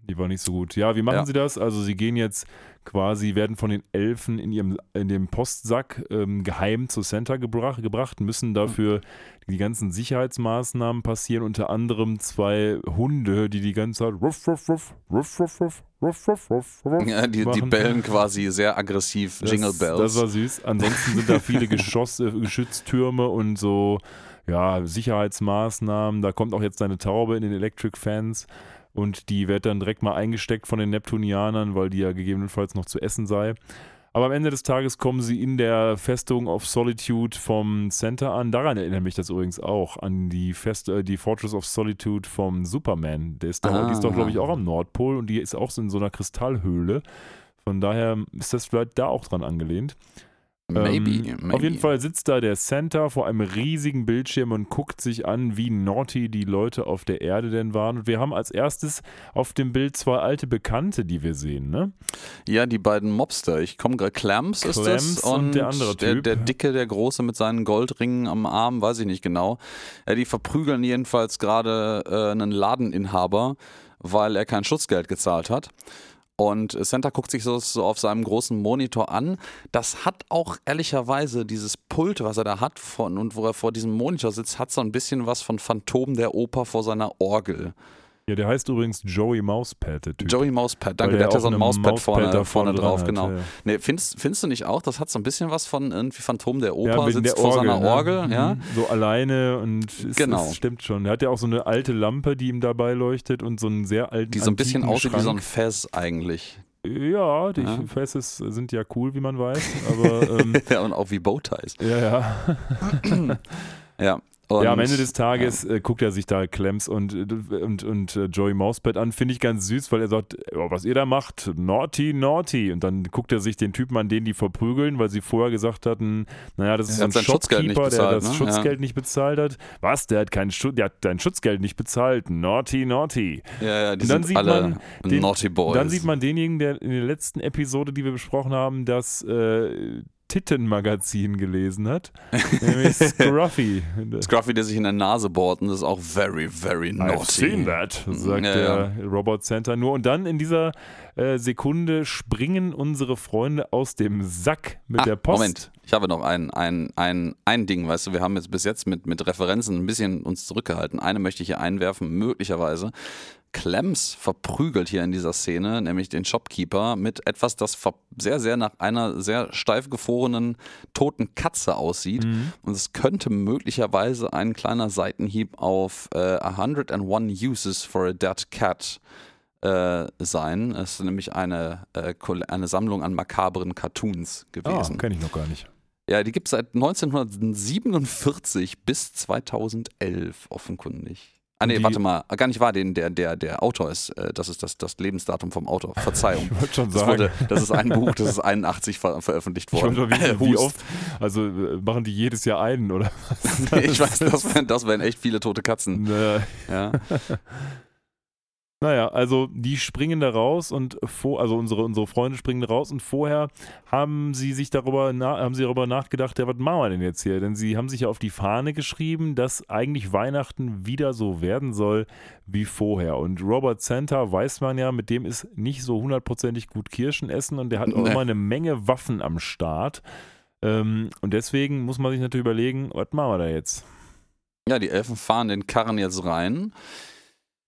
Die war nicht so gut. Ja, wie machen Ja. sie das? Also sie gehen jetzt quasi, werden von den Elfen in ihrem in dem Postsack ähm, geheim zu Center gebracht, gebracht, müssen dafür die ganzen Sicherheitsmaßnahmen passieren, unter anderem zwei Hunde, die die ganze Zeit ruff, ruff, ruff, ruff, ruff, ruff, ruff, ruff, ruff, ruff Ja, die, die bellen quasi sehr aggressiv Das- Jingle Bells. Das war süß. Ansonsten sind da viele Geschoss, äh, Geschütztürme und so ja, Sicherheitsmaßnahmen. Da kommt auch jetzt eine Taube in den Electric Fans und die wird dann direkt mal eingesteckt von den Neptunianern, weil die ja gegebenenfalls noch zu essen sei. Aber am Ende des Tages kommen sie in der Festung of Solitude vom Center an. Daran erinnert mich das übrigens auch, an die, Fest äh, die Fortress of Solitude vom Superman. Der ist da, Die ist doch, Ah. glaube ich, auch am Nordpol und die ist auch so in so einer Kristallhöhle. Von daher ist das vielleicht da auch dran angelehnt. Maybe, Ähm, maybe. Auf jeden Fall sitzt da der Santa vor einem riesigen Bildschirm und guckt sich an, wie naughty die Leute auf der Erde denn waren. Und wir haben als erstes auf dem Bild zwei alte Bekannte, die wir sehen, ne? Ja, die beiden Mobster. Ich komme gerade. Clams ist Clams das. und der andere der, Typ. der Dicke, der Große mit seinen Goldringen am Arm, weiß ich nicht genau. Ja, die verprügeln jedenfalls gerade äh, einen Ladeninhaber, weil er kein Schutzgeld gezahlt hat. Und Santa guckt sich so, so auf seinem großen Monitor an. Das hat auch ehrlicherweise dieses Pult, was er da hat von, und wo er vor diesem Monitor sitzt, hat so ein bisschen was von Phantom der Oper vor seiner Orgel. Ja, der heißt übrigens Joey Mousepad, der Typ. Joey Mauspad, danke, Weil der hat ja so ein eine Mauspad vorne, da vorne drauf, hat, genau. ja. Nee, findest, findest du nicht auch? Das hat so ein bisschen was von irgendwie Phantom der Ja, Oper, wegen sitzt der vor seiner ne? Orgel, Mhm. ja. So alleine und es, Genau. es stimmt schon. Er hat ja auch so eine alte Lampe, die ihm dabei leuchtet und so einen sehr alten Die so ein bisschen aussieht wie so ein. Fez eigentlich. Ja, die Ja. Faces sind ja cool, wie man weiß, aber ähm, ja, und auch wie Bowties. ja, ja. Ja. Und, ja, am Ende des Tages äh, guckt er sich da Clems und, und, und äh, Joey Mousepad an. Finde ich ganz süß, weil er sagt, oh, was ihr da macht, naughty, naughty. Und dann guckt er sich den Typen an, den die verprügeln, weil sie vorher gesagt hatten, naja, das ist ein nicht Shopkeeper, der bezahlt, das ne? Schutzgeld nicht bezahlt hat. Was, der hat, kein Schu der hat dein Schutzgeld nicht bezahlt. Naughty, naughty. Ja, ja, die Und dann sind sieht alle man den- Naughty Boys. Dann sieht man denjenigen, der in der letzten Episode, die wir besprochen haben, das äh, Titten-Magazin gelesen hat, nämlich Scruffy. Scruffy, der sich in der Nase bohrt und das ist auch very, very naughty. I've seen that, sagt Ja, der Robot Center nur. Und dann in dieser äh, Sekunde springen unsere Freunde aus dem Sack mit Ah, der Post. Moment, ich habe noch ein, ein, ein, ein Ding, weißt du, wir haben jetzt bis jetzt mit, mit Referenzen ein bisschen uns zurückgehalten. Eine möchte ich hier einwerfen, möglicherweise. Clems verprügelt hier in dieser Szene, nämlich den Shopkeeper, mit etwas, das sehr, sehr nach einer sehr steif gefrorenen toten Katze aussieht. Mhm. Und es könnte möglicherweise ein kleiner Seitenhieb auf äh, 101 Uses for a Dead Cat äh, sein. Es ist nämlich eine, äh, eine Sammlung an makabren Cartoons Ah, gewesen. kenne ich noch gar nicht. Ja, die gibt es seit 1947 bis 2011 offenkundig. Ah nee, warte mal, gar nicht wahr, den, der, der, der Autor ist, äh, das ist das, das Lebensdatum vom Autor. Verzeihung. Ich wollte schon Das, sagen. wurde, das ist ein Buch, das ist 81 ver veröffentlicht Ich worden. wollte mal wissen, wie Hust. oft, also äh, machen die jedes Jahr einen, oder? was? Ich weiß, das wären, das wären echt viele tote Katzen. Äh, Ja. Naja, also die springen da raus und vor, also unsere, unsere Freunde springen da raus und vorher haben sie sich darüber, haben sie darüber nachgedacht, ja, was machen wir denn jetzt hier? Denn sie haben sich ja auf die Fahne geschrieben, dass eigentlich Weihnachten wieder so werden soll wie vorher. Und Robert Santa weiß man ja, mit dem ist nicht so hundertprozentig gut Kirschen essen und der hat auch Nee. immer eine Menge Waffen am Start. Ähm, und deswegen muss man sich natürlich überlegen, was machen wir da jetzt? Ja, die Elfen fahren den Karren jetzt rein.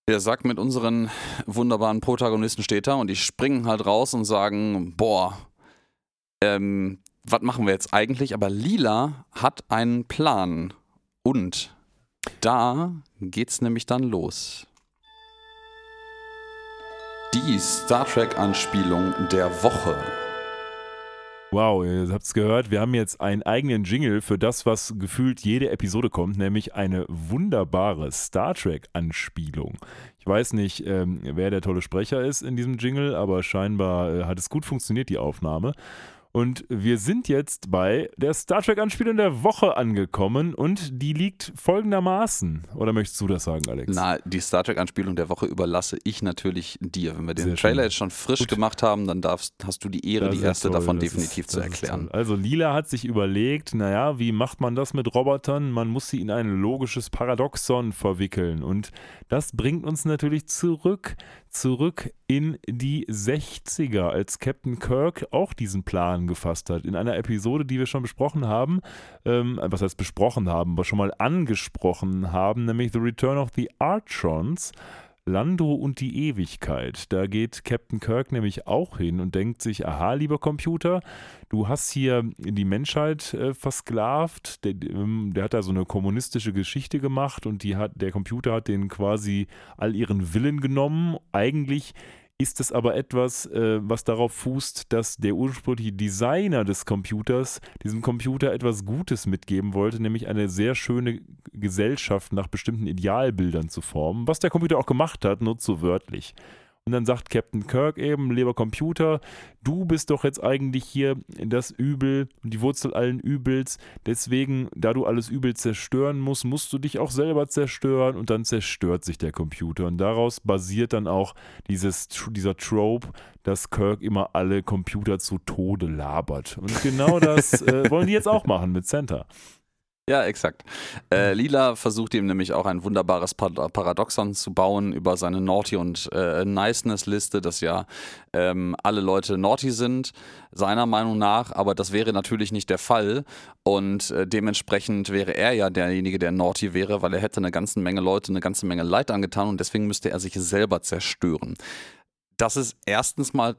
Der Sack mit unseren wunderbaren Protagonisten steht da und die springen halt raus und sagen, boah, ähm, was machen wir jetzt eigentlich? Aber Lila hat einen Plan. Und da geht's nämlich dann los. Die Star Trek-Anspielung der Woche. Wow, ihr habt es gehört, wir haben jetzt einen eigenen Jingle für das, was gefühlt jede Episode kommt, nämlich eine wunderbare Star Trek-Anspielung. Ich weiß nicht, ähm, wer der tolle Sprecher ist in diesem Jingle, aber scheinbar äh, hat es gut funktioniert, die Aufnahme. Und wir sind jetzt bei der Star Trek-Anspielung der Woche angekommen und die liegt folgendermaßen. Oder möchtest du das sagen, Alex? Na, die Star Trek-Anspielung der Woche überlasse ich natürlich dir. Wenn wir den Sehr Trailer schön. jetzt schon frisch Gut. gemacht haben, dann darfst, hast du die Ehre, Das die erste toll, davon das definitiv ist- zu erklären. Also Lila hat sich überlegt, naja, wie macht man das mit Robotern? Man muss sie in ein logisches Paradoxon verwickeln. Und das bringt uns natürlich zurück, zurück in die 60er, als Captain Kirk auch diesen Plan gefasst hat. In einer Episode, die wir schon besprochen haben, ähm, was heißt besprochen haben, aber schon mal angesprochen haben, nämlich The Return of the Archons. Landro und die Ewigkeit. Da geht Captain Kirk nämlich auch hin und denkt sich, aha, lieber Computer, du hast hier die Menschheit äh, versklavt. Der, ähm, der hat da so eine kommunistische Geschichte gemacht und die hat, der Computer hat denen quasi all ihren Willen genommen. Eigentlich ist es aber etwas, äh, was darauf fußt, dass der ursprüngliche Designer des Computers diesem Computer etwas Gutes mitgeben wollte, nämlich eine sehr schöne Gesellschaft nach bestimmten Idealbildern zu formen, was der Computer auch gemacht hat, nur zu wörtlich. Und dann sagt Captain Kirk eben, lieber Computer, du bist doch jetzt eigentlich hier das Übel und die Wurzel allen Übels. Deswegen, da du alles Übel zerstören musst, musst du dich auch selber zerstören und dann zerstört sich der Computer. Und daraus basiert dann auch dieses, dieser Trope, dass Kirk immer alle Computer zu Tode labert. Und genau das äh, wollen die jetzt auch machen mit Center. Ja, exakt. Äh, Lila versucht ihm nämlich auch ein wunderbares Paradoxon zu bauen über seine Naughty- und äh, Niceness-Liste, dass ja ähm, alle Leute naughty sind, seiner Meinung nach, aber das wäre natürlich nicht der Fall und äh, dementsprechend wäre er ja derjenige, der naughty wäre, weil er hätte eine ganze Menge Leute eine ganze Menge Leid angetan und deswegen müsste er sich selber zerstören. Das ist erstens mal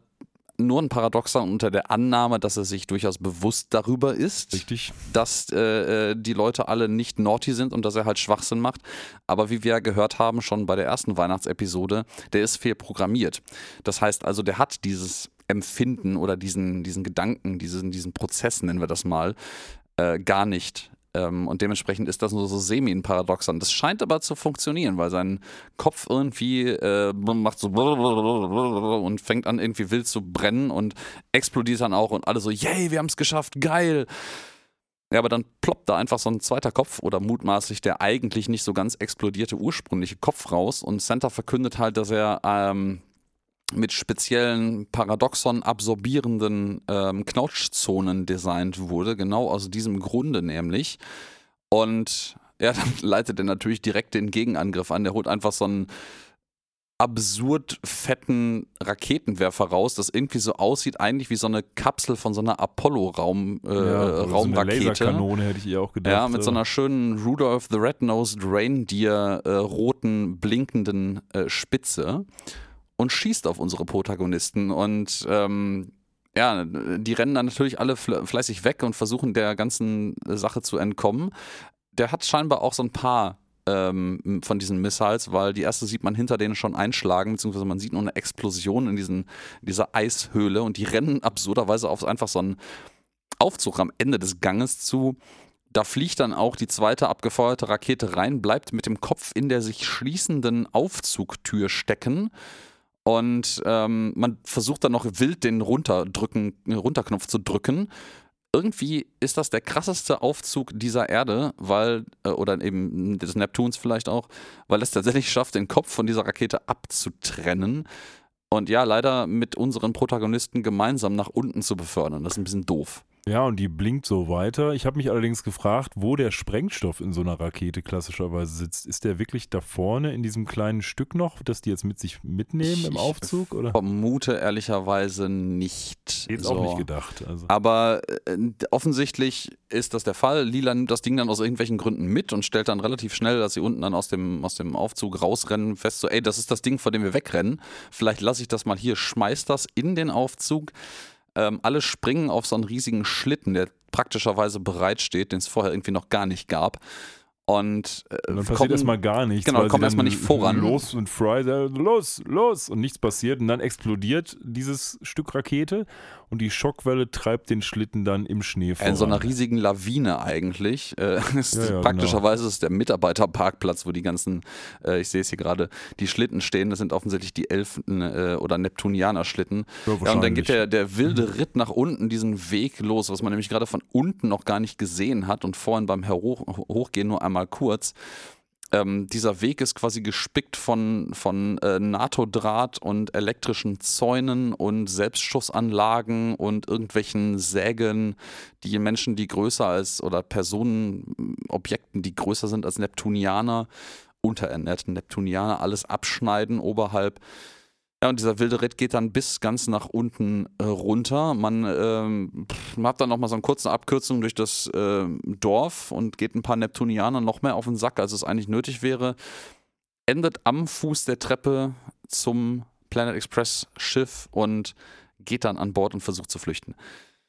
nur ein Paradoxon unter der Annahme, dass er sich durchaus bewusst darüber ist, Richtig. dass äh, äh, die Leute alle nicht naughty sind und dass er halt Schwachsinn macht. Aber wie wir gehört haben, schon bei der ersten Weihnachtsepisode, der ist fehlprogrammiert. Das heißt also, der hat dieses Empfinden oder diesen, diesen Gedanken, diesen, diesen Prozess, nennen wir das mal, äh, gar nicht ähm, und dementsprechend ist das nur so semi ein Paradoxon. Das scheint aber zu funktionieren, weil sein Kopf irgendwie äh, macht so und fängt an irgendwie wild zu brennen und explodiert dann auch und alle so, yay, wir haben es geschafft, geil. Ja, aber dann ploppt da einfach so ein zweiter Kopf oder mutmaßlich der eigentlich nicht so ganz explodierte ursprüngliche Kopf raus und Santa verkündet halt, dass er ähm, mit speziellen Paradoxon absorbierenden ähm, Knautschzonen designt wurde, genau aus diesem Grunde nämlich. Und ja, dann leitet er natürlich direkt den Gegenangriff an. Der holt einfach so einen absurd fetten Raketenwerfer raus, das irgendwie so aussieht, eigentlich wie so eine Kapsel von so einer Apollo-Raum äh, ja, Raumrakete. So hätte ich ihr auch gedacht. Ja, mit so einer schönen Rudolph the Red-Nosed Reindeer äh, roten, blinkenden äh, Spitze und schießt auf unsere Protagonisten. Und ähm, ja, die rennen dann natürlich alle fleißig weg und versuchen der ganzen Sache zu entkommen. Der hat scheinbar auch so ein paar ähm, von diesen Missiles, weil die erste sieht man hinter denen schon einschlagen, beziehungsweise man sieht nur eine Explosion in, diesen, in dieser Eishöhle und die rennen absurderweise auf einfach so einen Aufzug am Ende des Ganges zu. Da fliegt dann auch die zweite abgefeuerte Rakete rein, bleibt mit dem Kopf in der sich schließenden Aufzugtür stecken und ähm, man versucht dann noch wild den Runterdrücken, Runterknopf zu drücken. Irgendwie ist das der krasseste Aufzug dieser Erde, weil, äh, oder eben des Neptuns vielleicht auch, weil es tatsächlich schafft, den Kopf von dieser Rakete abzutrennen. Und ja, leider mit unseren Protagonisten gemeinsam nach unten zu befördern. Das ist ein bisschen doof. Ja, und die blinkt so weiter. Ich habe mich allerdings gefragt, wo der Sprengstoff in so einer Rakete klassischerweise sitzt. Ist der wirklich da vorne in diesem kleinen Stück noch, das die jetzt mit sich mitnehmen im Aufzug? Oder? Ich vermute ehrlicherweise nicht. Jetzt so. auch nicht gedacht. Also. Aber äh, offensichtlich ist das der Fall. Lila nimmt das Ding dann aus irgendwelchen Gründen mit und stellt dann relativ schnell, dass sie unten dann aus dem, aus dem Aufzug rausrennen, fest so, ey, das ist das Ding, vor dem wir wegrennen. Vielleicht lasse ich das mal hier, schmeiß das in den Aufzug ähm, alle springen auf so einen riesigen Schlitten, der praktischerweise bereitsteht, den es vorher irgendwie noch gar nicht gab. Und, äh, und dann passiert erstmal gar nichts. Genau, kommt erstmal nicht voran. Los und Fry, los, los und nichts passiert. Und dann explodiert dieses Stück Rakete und die Schockwelle treibt den Schlitten dann im Schnee voran. In so einer riesigen Lawine eigentlich. Äh, ist ja, ja, praktischerweise genau. ist der Mitarbeiterparkplatz, wo die ganzen, äh, ich sehe es hier gerade, die Schlitten stehen. Das sind offensichtlich die Elfen äh, oder Neptunianer-Schlitten. Ja, ja, und dann geht der, der wilde mhm. Ritt nach unten diesen Weg los, was man nämlich gerade von unten noch gar nicht gesehen hat und vorhin beim Hoch Hochgehen nur einmal kurz ähm, dieser Weg ist quasi gespickt von, von äh, NATO-Draht und elektrischen Zäunen und Selbstschussanlagen und irgendwelchen Sägen, die Menschen, die größer als oder Personenobjekten, die größer sind als Neptunianer, unterernährten Neptunianer, alles abschneiden oberhalb ja, und dieser wilde Ritt geht dann bis ganz nach unten äh, runter. Man, ähm, man hat dann nochmal so eine kurze Abkürzung durch das äh, Dorf und geht ein paar Neptunianern noch mehr auf den Sack, als es eigentlich nötig wäre. Endet am Fuß der Treppe zum Planet Express Schiff und geht dann an Bord und versucht zu flüchten.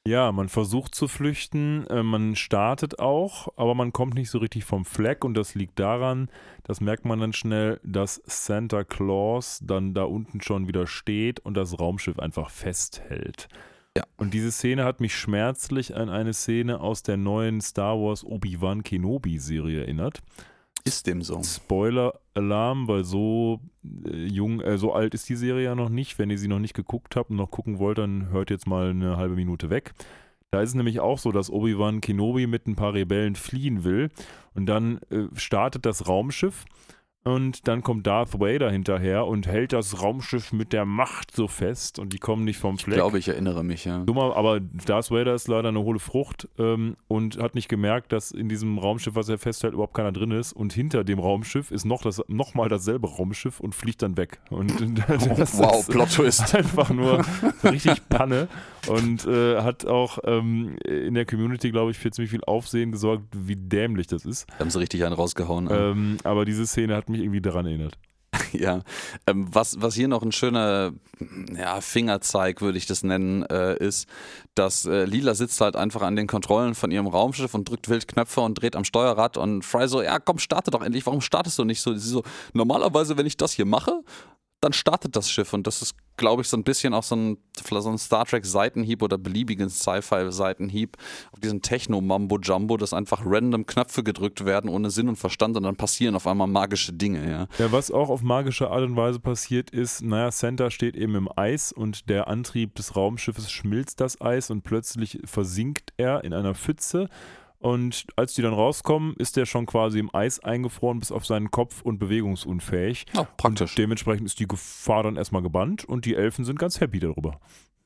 Ja, man versucht zu flüchten, äh, man startet auch, aber man kommt nicht so richtig vom Fleck und das liegt daran, das merkt man dann schnell, dass Santa Claus dann da unten schon wieder steht und das Raumschiff einfach festhält. Ja. Und diese Szene hat mich schmerzlich an eine Szene aus der neuen Star Wars Obi-Wan Kenobi Serie erinnert. Ist dem so. Spoiler-Alarm, weil so äh, jung, äh, so alt ist die Serie ja noch nicht. Wenn ihr sie noch nicht geguckt habt und noch gucken wollt, dann hört jetzt mal eine halbe Minute weg. Da ist es nämlich auch so, dass Obi-Wan Kenobi mit ein paar Rebellen fliehen will und dann äh, startet das Raumschiff und dann kommt Darth Vader hinterher und hält das Raumschiff mit der Macht so fest und die kommen nicht vom Ich Fleck. glaube, ich erinnere mich, ja. Dummer, aber Darth Vader ist leider eine hohle Frucht ähm, und hat nicht gemerkt, dass in diesem Raumschiff, was er festhält, überhaupt keiner drin ist. Und hinter dem Raumschiff ist noch, das, noch mal dasselbe Raumschiff und fliegt dann weg. Und das wow, ist Plot Twist. einfach nur richtig Panne und äh, hat auch ähm, in der Community, glaube ich, für ziemlich viel Aufsehen gesorgt, wie dämlich das ist. Da haben sie richtig einen rausgehauen. Ähm, aber diese Szene hat mich irgendwie daran erinnert. Ja, ähm, was, was hier noch ein schöner ja, Fingerzeig, würde ich das nennen, äh, ist, dass äh, Lila sitzt halt einfach an den Kontrollen von ihrem Raumschiff und drückt wild Knöpfe und dreht am Steuerrad und Fry so, ja komm, starte doch endlich, warum startest du nicht so? Sie so, normalerweise, wenn ich das hier mache, dann startet das Schiff und das ist, glaube ich, so ein bisschen auch so ein, so ein Star Trek Seitenhieb oder beliebigen Sci-Fi Seitenhieb auf diesen Techno-Mambo-Jumbo, dass einfach random Knöpfe gedrückt werden ohne Sinn und Verstand und dann passieren auf einmal magische Dinge, ja. Ja, was auch auf magische Art und Weise passiert ist, naja, Center steht eben im Eis und der Antrieb des Raumschiffes schmilzt das Eis und plötzlich versinkt er in einer Pfütze. Und als die dann rauskommen, ist der schon quasi im Eis eingefroren bis auf seinen Kopf und bewegungsunfähig. Oh, praktisch. Und dementsprechend ist die Gefahr dann erstmal gebannt und die Elfen sind ganz happy darüber.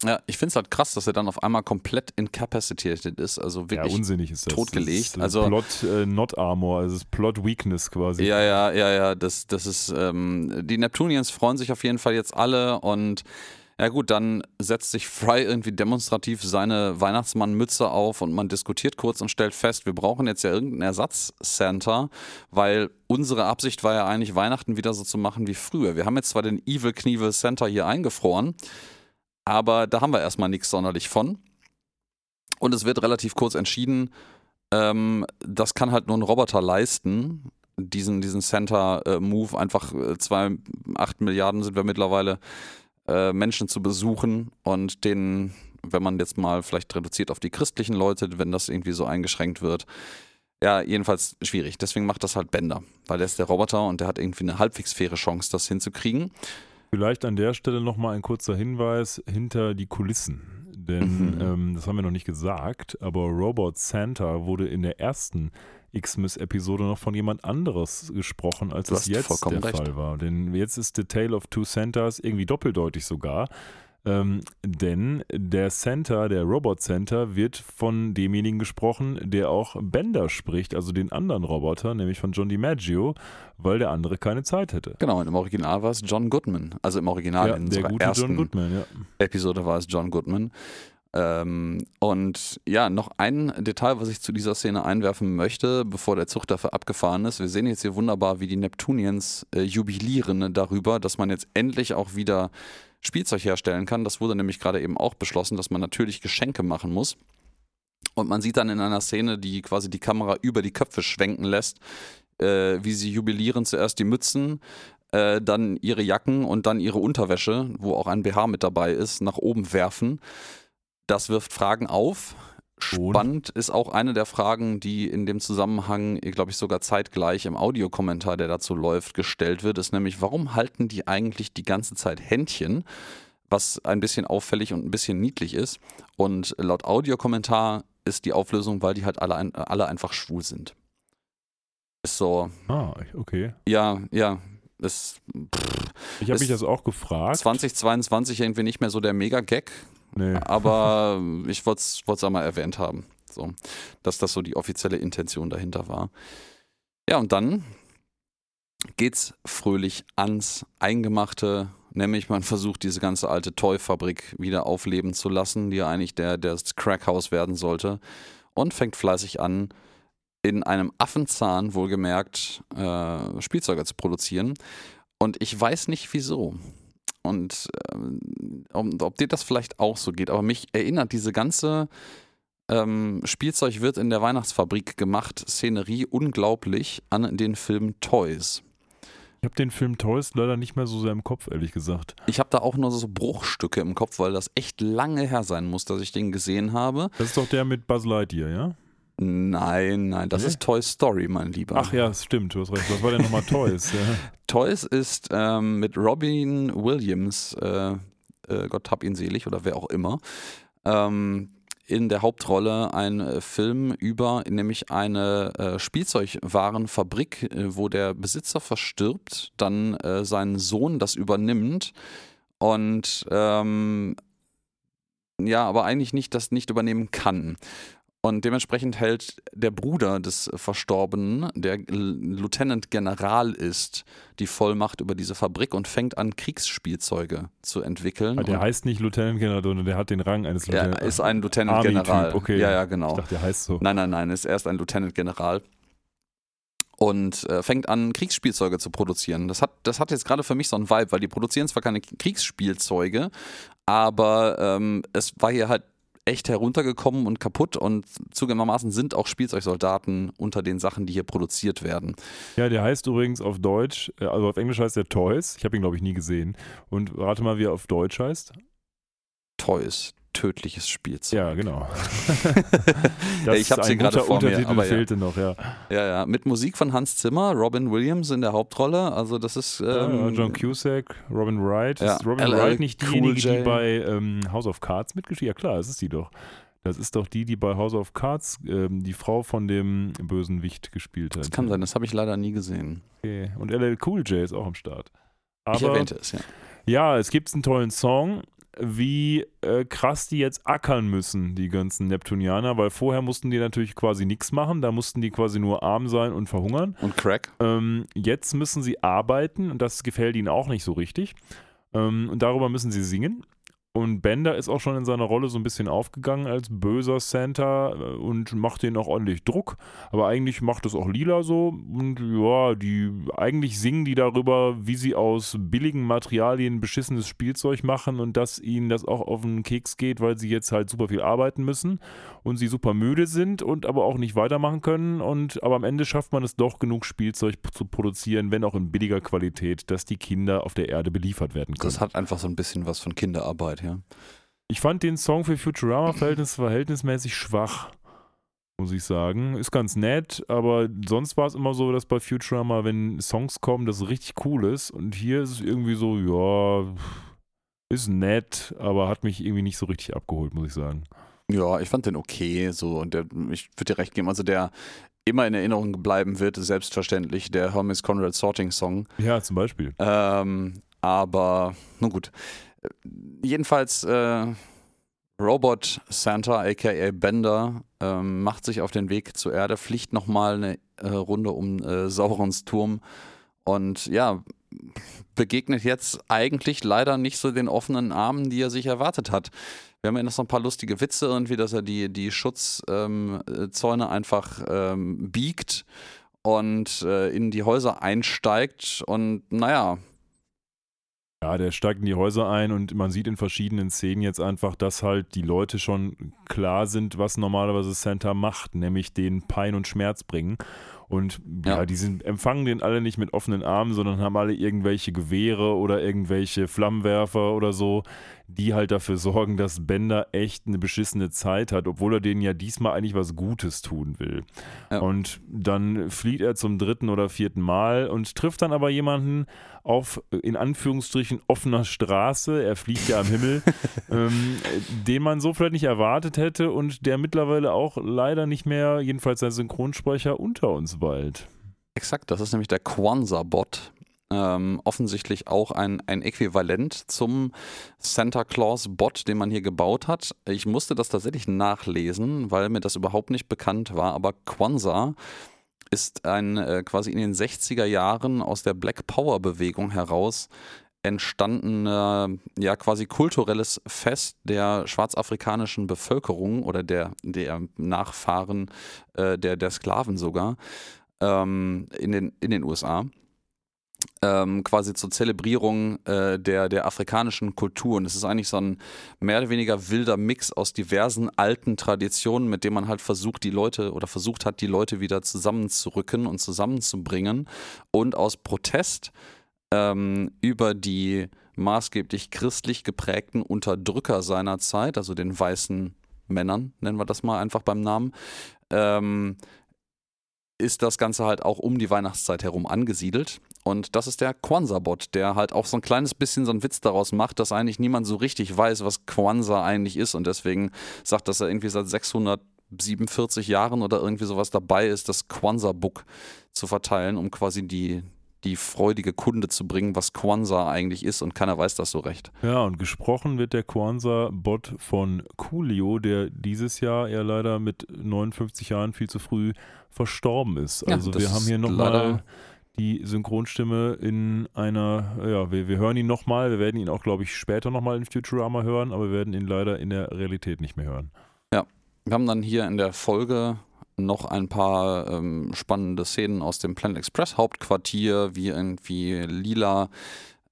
Ja, ich finde es halt krass, dass er dann auf einmal komplett incapacitated ist, also wirklich. ja, unsinnig ist das. totgelegt. Das ist, äh, Also- Plot äh, Not Armor, also ist Plot Weakness quasi. Ja, ja, ja, ja, das, das ist, ähm, die Neptunians freuen sich auf jeden Fall jetzt alle und ja gut, dann setzt sich Fry irgendwie demonstrativ seine Weihnachtsmannmütze auf und man diskutiert kurz und stellt fest, wir brauchen jetzt ja irgendeinen Ersatz-Santa, weil unsere Absicht war ja eigentlich, Weihnachten wieder so zu machen wie früher. Wir haben jetzt zwar den Evil Knievel Santa hier eingefroren, aber da haben wir erstmal nichts sonderlich von. Und es wird relativ kurz entschieden, ähm, das kann halt nur ein Roboter leisten. Diesen, diesen Center-Move, einfach äh, zwei, acht Milliarden sind wir mittlerweile, äh, Menschen zu besuchen und den, wenn man jetzt mal vielleicht reduziert auf die christlichen Leute, wenn das irgendwie so eingeschränkt wird, ja, jedenfalls schwierig. Deswegen macht das halt Bender, weil er ist der Roboter und der hat irgendwie eine halbwegs faire Chance, das hinzukriegen. Vielleicht an der Stelle nochmal ein kurzer Hinweis hinter die Kulissen. Denn Mhm. ähm, das haben wir noch nicht gesagt, aber Robot Santa wurde in der ersten X-Miss-Episode noch von jemand anderes gesprochen, als es jetzt der recht. Fall war. Denn jetzt ist The Tale of Two Santas irgendwie doppeldeutig sogar. Ähm, denn der Santa, der Robot Santa, wird von demjenigen gesprochen, der auch Bender spricht, also den anderen Roboter, nämlich von John DiMaggio, weil der andere keine Zeit hätte. Genau, und im Original war es John Goodman. Also im Original Ja, in der gute ersten John Goodman, ja. Episode war es John Goodman. Ähm, und ja, noch ein Detail, was ich zu dieser Szene einwerfen möchte, bevor der Zug dafür abgefahren ist. Wir sehen jetzt hier wunderbar, wie die Neptunians äh, jubilieren darüber, dass man jetzt endlich auch wieder Spielzeug herstellen kann. Das wurde nämlich gerade eben auch beschlossen, dass man natürlich Geschenke machen muss. Und man sieht dann in einer Szene, die quasi die Kamera über die Köpfe schwenken lässt, äh, wie sie jubilieren zuerst die Mützen, äh, dann ihre Jacken und dann ihre Unterwäsche, wo auch ein BH mit dabei ist, nach oben werfen. Das wirft Fragen auf. Spannend ist auch eine der Fragen, die in dem Zusammenhang, glaube ich, sogar zeitgleich im Audiokommentar, der dazu läuft, gestellt wird, ist nämlich, warum halten die eigentlich die ganze Zeit Händchen? Was ein bisschen auffällig und ein bisschen niedlich ist. Und laut Audiokommentar ist die Auflösung, weil die halt alle, ein, alle einfach schwul sind. Ist so, Ah, okay. ja, ja, ist Ich habe mich das auch gefragt. 2022 irgendwie nicht mehr so der Mega-Gag, Nee. aber ich wollte es einmal erwähnt haben, so, dass das so die offizielle Intention dahinter war. Ja, und dann geht's fröhlich ans Eingemachte, nämlich man versucht diese ganze alte Toy-Fabrik wieder aufleben zu lassen, die ja eigentlich der, der das Crackhaus werden sollte und fängt fleißig an, in einem Affenzahn wohlgemerkt äh, Spielzeuge zu produzieren. Und ich weiß nicht wieso. Und ähm, ob, ob dir das vielleicht auch so geht, aber mich erinnert diese ganze ähm, Spielzeug wird in der Weihnachtsfabrik gemacht, Szenerie unglaublich an den Film Toys. Ich habe den Film Toys leider nicht mehr so sehr im Kopf, ehrlich gesagt. Ich habe da auch nur so Bruchstücke im Kopf, weil das echt lange her sein muss, dass ich den gesehen habe. Das ist doch der mit Buzz Lightyear, ja? Nein, nein, das Nee? ist Toy Story, mein Lieber. Ach ja, das stimmt, du hast recht. Was war denn nochmal Toys? Ja. Toys ist ähm, mit Robin Williams, äh, äh, Gott hab ihn selig oder wer auch immer, ähm, in der Hauptrolle ein äh, Film über nämlich eine äh, Spielzeugwarenfabrik, äh, wo der Besitzer verstirbt, dann äh, sein Sohn das übernimmt und ähm, ja, aber eigentlich nicht das nicht übernehmen kann. Und dementsprechend hält der Bruder des Verstorbenen, der Lieutenant General ist, die Vollmacht über diese Fabrik und fängt an, Kriegsspielzeuge zu entwickeln. Ah, Der heißt nicht Lieutenant General, sondern der hat den Rang eines er Lieutenant. ist ein Lieutenant General. okay. Ja, ja, genau. Ich dachte, der heißt so. Nein, nein, nein, ist erst ein Lieutenant General und äh, fängt an, Kriegsspielzeuge zu produzieren. Das hat, das hat jetzt gerade für mich so einen Vibe, weil die produzieren zwar keine Kriegsspielzeuge, aber ähm, es war hier halt echt heruntergekommen und kaputt und zugegebenermaßen sind auch Spielzeugsoldaten unter den Sachen, die hier produziert werden. Ja, der heißt übrigens auf Deutsch, äh, also auf Englisch heißt der Toys. Ich habe ihn, glaube ich, nie gesehen. Und rate mal, wie er auf Deutsch heißt. Toys, tödliches Spielzeug. Ja, genau. Ja, ich hier ein gerade vor mir, aber ja. fehlte noch, ja. Ja, ja, mit Musik von Hans Zimmer, Robin Williams in der Hauptrolle, also das ist... Ähm, John Cusack, Robin Wright. Ist Robin LL Wright nicht Cool diejenige, die J. bei ähm, House of Cards mitgespielt hat? Ja, klar, das ist die doch. Das ist doch die, die bei House of Cards ähm, die Frau von dem Bösenwicht gespielt hat. das kann sein, das habe ich leider nie gesehen. Okay. Und LL Cool J ist auch am Start. ich Aber erwähnte es, ja. ja, es gibt einen tollen Song, wie äh, krass die jetzt ackern müssen, die ganzen Neptunianer, weil vorher mussten die natürlich quasi nichts machen, da mussten die quasi nur arm sein und verhungern. Und Crack? Ähm, jetzt müssen sie arbeiten und das gefällt ihnen auch nicht so richtig. Ähm, und darüber müssen sie singen. Und Bender ist auch schon in seiner Rolle so ein bisschen aufgegangen als böser Santa äh, und macht denen auch ordentlich Druck. Aber eigentlich macht es auch Lila so. Und ja, die eigentlich singen die darüber, wie sie aus billigen Materialien beschissenes Spielzeug machen und dass ihnen das auch auf den Keks geht, weil sie jetzt halt super viel arbeiten müssen und sie super müde sind und aber auch nicht weitermachen können. Und aber am Ende schafft man es doch, genug Spielzeug zu produzieren, wenn auch in billiger Qualität, dass die Kinder auf der Erde beliefert werden können. Das hat einfach so ein bisschen was von Kinderarbeit, ja. Ich fand den Song für Futurama Verhältnis verhältnismäßig schwach, muss ich sagen. Ist ganz nett, aber sonst war es immer so, dass bei Futurama, wenn Songs kommen, das richtig cool ist. Und hier ist es irgendwie so, ja, ist nett, aber hat mich irgendwie nicht so richtig abgeholt, muss ich sagen. Ja, ich fand den okay, so und der, ich würde dir recht geben, also der immer in Erinnerung bleiben wird, ist selbstverständlich der Hermes Conrad Sorting Song. Ja, zum Beispiel. Ähm, aber, nun gut. Jedenfalls, äh, Robot Santa, aka Bender, ähm, macht sich auf den Weg zur Erde, fliegt nochmal eine äh, Runde um äh, Saurons Turm und ja, begegnet jetzt eigentlich leider nicht so den offenen Armen, die er sich erwartet hat. Wir haben ja noch so ein paar lustige Witze irgendwie, dass er die, die Schutzzäune ähm, einfach ähm, biegt und äh, in die Häuser einsteigt und naja, Ja, der steigt in die Häuser ein und man sieht in verschiedenen Szenen jetzt einfach, dass halt die Leute schon klar sind, was normalerweise Santa macht, nämlich den Pein und Schmerz bringen. Und ja, Ja. die sind, empfangen den alle nicht mit offenen Armen, sondern haben alle irgendwelche Gewehre oder irgendwelche Flammenwerfer oder so, die halt dafür sorgen, dass Bender echt eine beschissene Zeit hat, obwohl er denen ja diesmal eigentlich was Gutes tun will. Ja. Und dann flieht er zum dritten oder vierten Mal und trifft dann aber jemanden auf, in Anführungsstrichen, offener Straße. Er fliegt ja am Himmel, ähm, den man so vielleicht nicht erwartet hätte und der mittlerweile auch leider nicht mehr, jedenfalls sein Synchronsprecher, unter uns weilt. Exakt, das ist nämlich der Kwanzaa-Bot. Ähm, offensichtlich auch ein, ein Äquivalent zum Santa Claus-Bot, den man hier gebaut hat. Ich musste das tatsächlich nachlesen, weil mir das überhaupt nicht bekannt war. Aber Kwanzaa ist ein äh, quasi in den 60er Jahren aus der Black Power-Bewegung heraus entstandener, ja quasi kulturelles Fest der schwarzafrikanischen Bevölkerung oder der, der Nachfahren äh, der, der Sklaven sogar ähm, in, den, in den USA. Ähm, quasi zur Zelebrierung äh, der, der afrikanischen Kultur. Und es ist eigentlich so ein mehr oder weniger wilder Mix aus diversen alten Traditionen, mit dem man halt versucht, die Leute oder versucht hat, die Leute wieder zusammenzurücken und zusammenzubringen. Und aus Protest ähm, über die maßgeblich christlich geprägten Unterdrücker seiner Zeit, also den weißen Männern, nennen wir das mal einfach beim Namen, ähm, ist das Ganze halt auch um die Weihnachtszeit herum angesiedelt. Und das ist der Kwanzaa-Bot, der halt auch so ein kleines bisschen so einen Witz daraus macht, dass eigentlich niemand so richtig weiß, was Kwanzaa eigentlich ist. Und deswegen sagt, dass er irgendwie seit 647 Jahren oder irgendwie sowas dabei ist, das Kwanzaa-Book zu verteilen, um quasi die, die freudige Kunde zu bringen, was Kwanzaa eigentlich ist und keiner weiß das so recht. Ja, und gesprochen wird der Kwanzaa-Bot von Coolio, der dieses Jahr ja leider mit 59 Jahren viel zu früh verstorben ist. Ja, Also das wir haben hier nochmal die Synchronstimme in einer, ja, wir, wir hören ihn nochmal, wir werden ihn auch, glaube ich, später nochmal in Futurama hören, aber wir werden ihn leider in der Realität nicht mehr hören. Wir haben dann hier in der Folge noch ein paar ähm, spannende Szenen aus dem Planet Express Hauptquartier, wie irgendwie Lila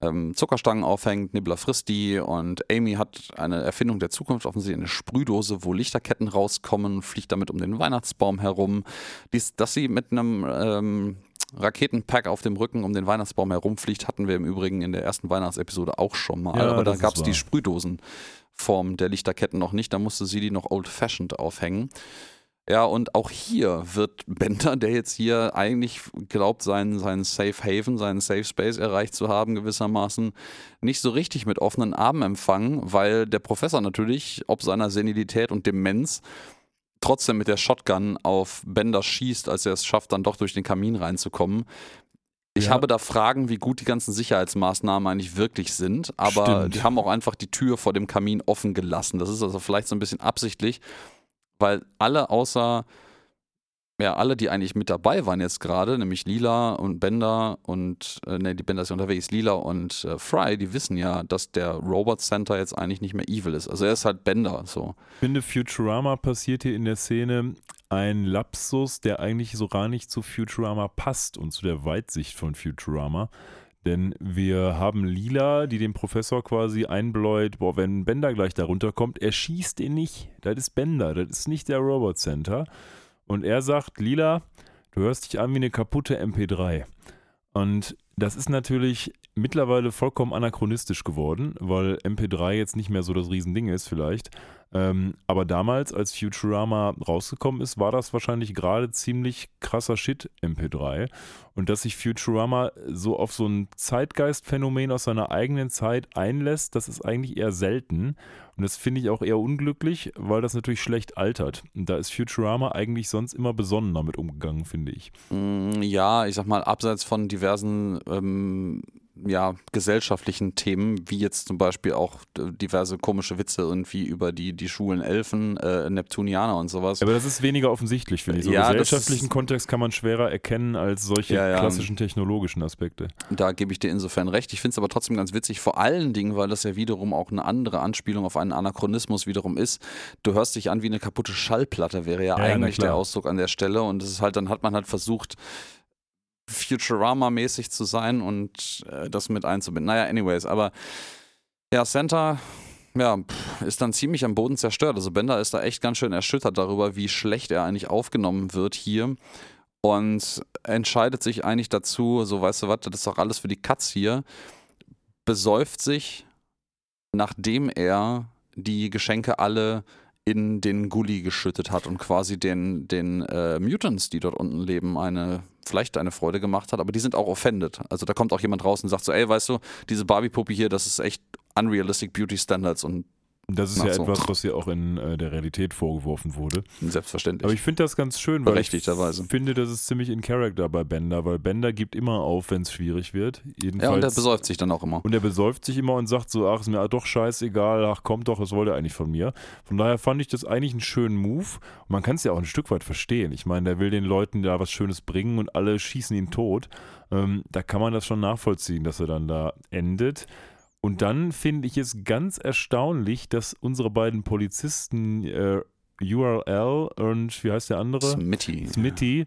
ähm, Zuckerstangen aufhängt, Nibbler frisst die und Amy hat eine Erfindung der Zukunft, offensichtlich eine Sprühdose, wo Lichterketten rauskommen, fliegt damit um den Weihnachtsbaum herum. Dies, dass sie mit einem ähm, Raketenpack auf dem Rücken um den Weihnachtsbaum herumfliegt, hatten wir im Übrigen in der ersten Weihnachtsepisode auch schon mal. Ja, aber da gab es die. Sprühdosenform der Lichterketten noch nicht. Da musste sie die noch old-fashioned aufhängen. Ja, und auch hier wird Bender, der jetzt hier eigentlich glaubt, seinen, seinen Safe Haven, seinen Safe Space erreicht zu haben, gewissermaßen, nicht so richtig mit offenen Armen empfangen, weil der Professor natürlich, ob seiner Senilität und Demenz, trotzdem mit der Shotgun auf Bender schießt, als er es schafft, dann doch durch den Kamin reinzukommen. Ich Ja. habe da Fragen, wie gut die ganzen Sicherheitsmaßnahmen eigentlich wirklich sind, aber Stimmt. die haben auch einfach die Tür vor dem Kamin offen gelassen. Das ist also vielleicht so ein bisschen absichtlich, weil alle außer, ja, alle, die eigentlich mit dabei waren jetzt gerade, nämlich Lila und Bender und, äh, ne, die Bender ist ja unterwegs, Lila und äh, Fry, die wissen ja, dass der Robot Center jetzt eigentlich nicht mehr evil ist. Also er ist halt Bender, so. Ich finde, Futurama passiert hier in der Szene ein Lapsus, der eigentlich so gar nicht zu Futurama passt und zu der Weitsicht von Futurama. Denn wir haben Lila, die dem Professor quasi einbläut, boah, wenn Bender gleich da runterkommt, er schießt ihn nicht. Das ist Bender, das ist nicht der Robot Center. Und er sagt, Lila, du hörst dich an wie eine kaputte MP3. Und das ist natürlich mittlerweile vollkommen anachronistisch geworden, weil MP3 jetzt nicht mehr so das Riesending ist vielleicht. Ähm, aber damals, als Futurama rausgekommen ist, war das wahrscheinlich gerade ziemlich krasser Shit, MP3. Und dass sich Futurama so auf so ein Zeitgeistphänomen aus seiner eigenen Zeit einlässt, das ist eigentlich eher selten. Und das finde ich auch eher unglücklich, weil das natürlich schlecht altert. Und da ist Futurama eigentlich sonst immer besonnen damit umgegangen, finde ich. Mm, Ja, ich sag mal, abseits von diversen ähm, ja, gesellschaftlichen Themen, wie jetzt zum Beispiel auch diverse komische Witze irgendwie über die, die schwulen Elfen, äh, Neptunianer und sowas. Aber das ist weniger offensichtlich, finde ich. So Ja, gesellschaftlichen Kontext kann man schwerer erkennen als solche Ja, ja. klassischen technologischen Aspekte. Da gebe ich dir insofern recht. Ich finde es aber trotzdem ganz witzig, vor allen Dingen, weil das ja wiederum auch eine andere Anspielung auf einen Anachronismus wiederum ist. Du hörst dich an wie eine kaputte Schallplatte, wäre ja, eigentlich der. Ausdruck an der Stelle. Und es ist halt, dann hat man halt versucht, Futurama-mäßig zu sein und äh, das mit einzubinden. Naja, anyways, aber ja, Santa. Ja, ist dann ziemlich am Boden zerstört. Also Bender ist da echt ganz schön erschüttert darüber, wie schlecht er eigentlich aufgenommen wird hier und entscheidet sich eigentlich dazu, so weißt du was, das ist doch alles für die Katz hier, besäuft sich, nachdem er die Geschenke alle in den Gully geschüttet hat und quasi den, den äh, Mutants, die dort unten leben, eine vielleicht eine Freude gemacht hat, aber die sind auch offended. Also da kommt auch jemand raus und sagt so, ey, weißt du, diese Barbie-Puppe hier, das ist echt unrealistic Beauty Standards und Das ist Ach ja so. etwas, was ja auch in äh, der Realität vorgeworfen wurde. selbstverständlich. Aber ich finde das ganz schön, weil ich finde, das ist ziemlich in Character bei Bender, weil Bender gibt immer auf, wenn es schwierig wird. Jedenfalls, ja, und der besäuft sich dann auch immer. Und er besäuft sich immer und sagt so, ach, ist mir doch scheißegal, ach, kommt doch, was wollte er eigentlich von mir? Von daher fand ich das eigentlich einen schönen Move. Und man kann es ja auch ein Stück weit verstehen. Ich meine, der will den Leuten da was Schönes bringen und alle schießen ihn tot. Ähm, da kann man das schon nachvollziehen, dass er dann da endet. Und dann finde ich es ganz erstaunlich, dass unsere beiden Polizisten äh, URL und wie heißt der andere? Smitty. Smitty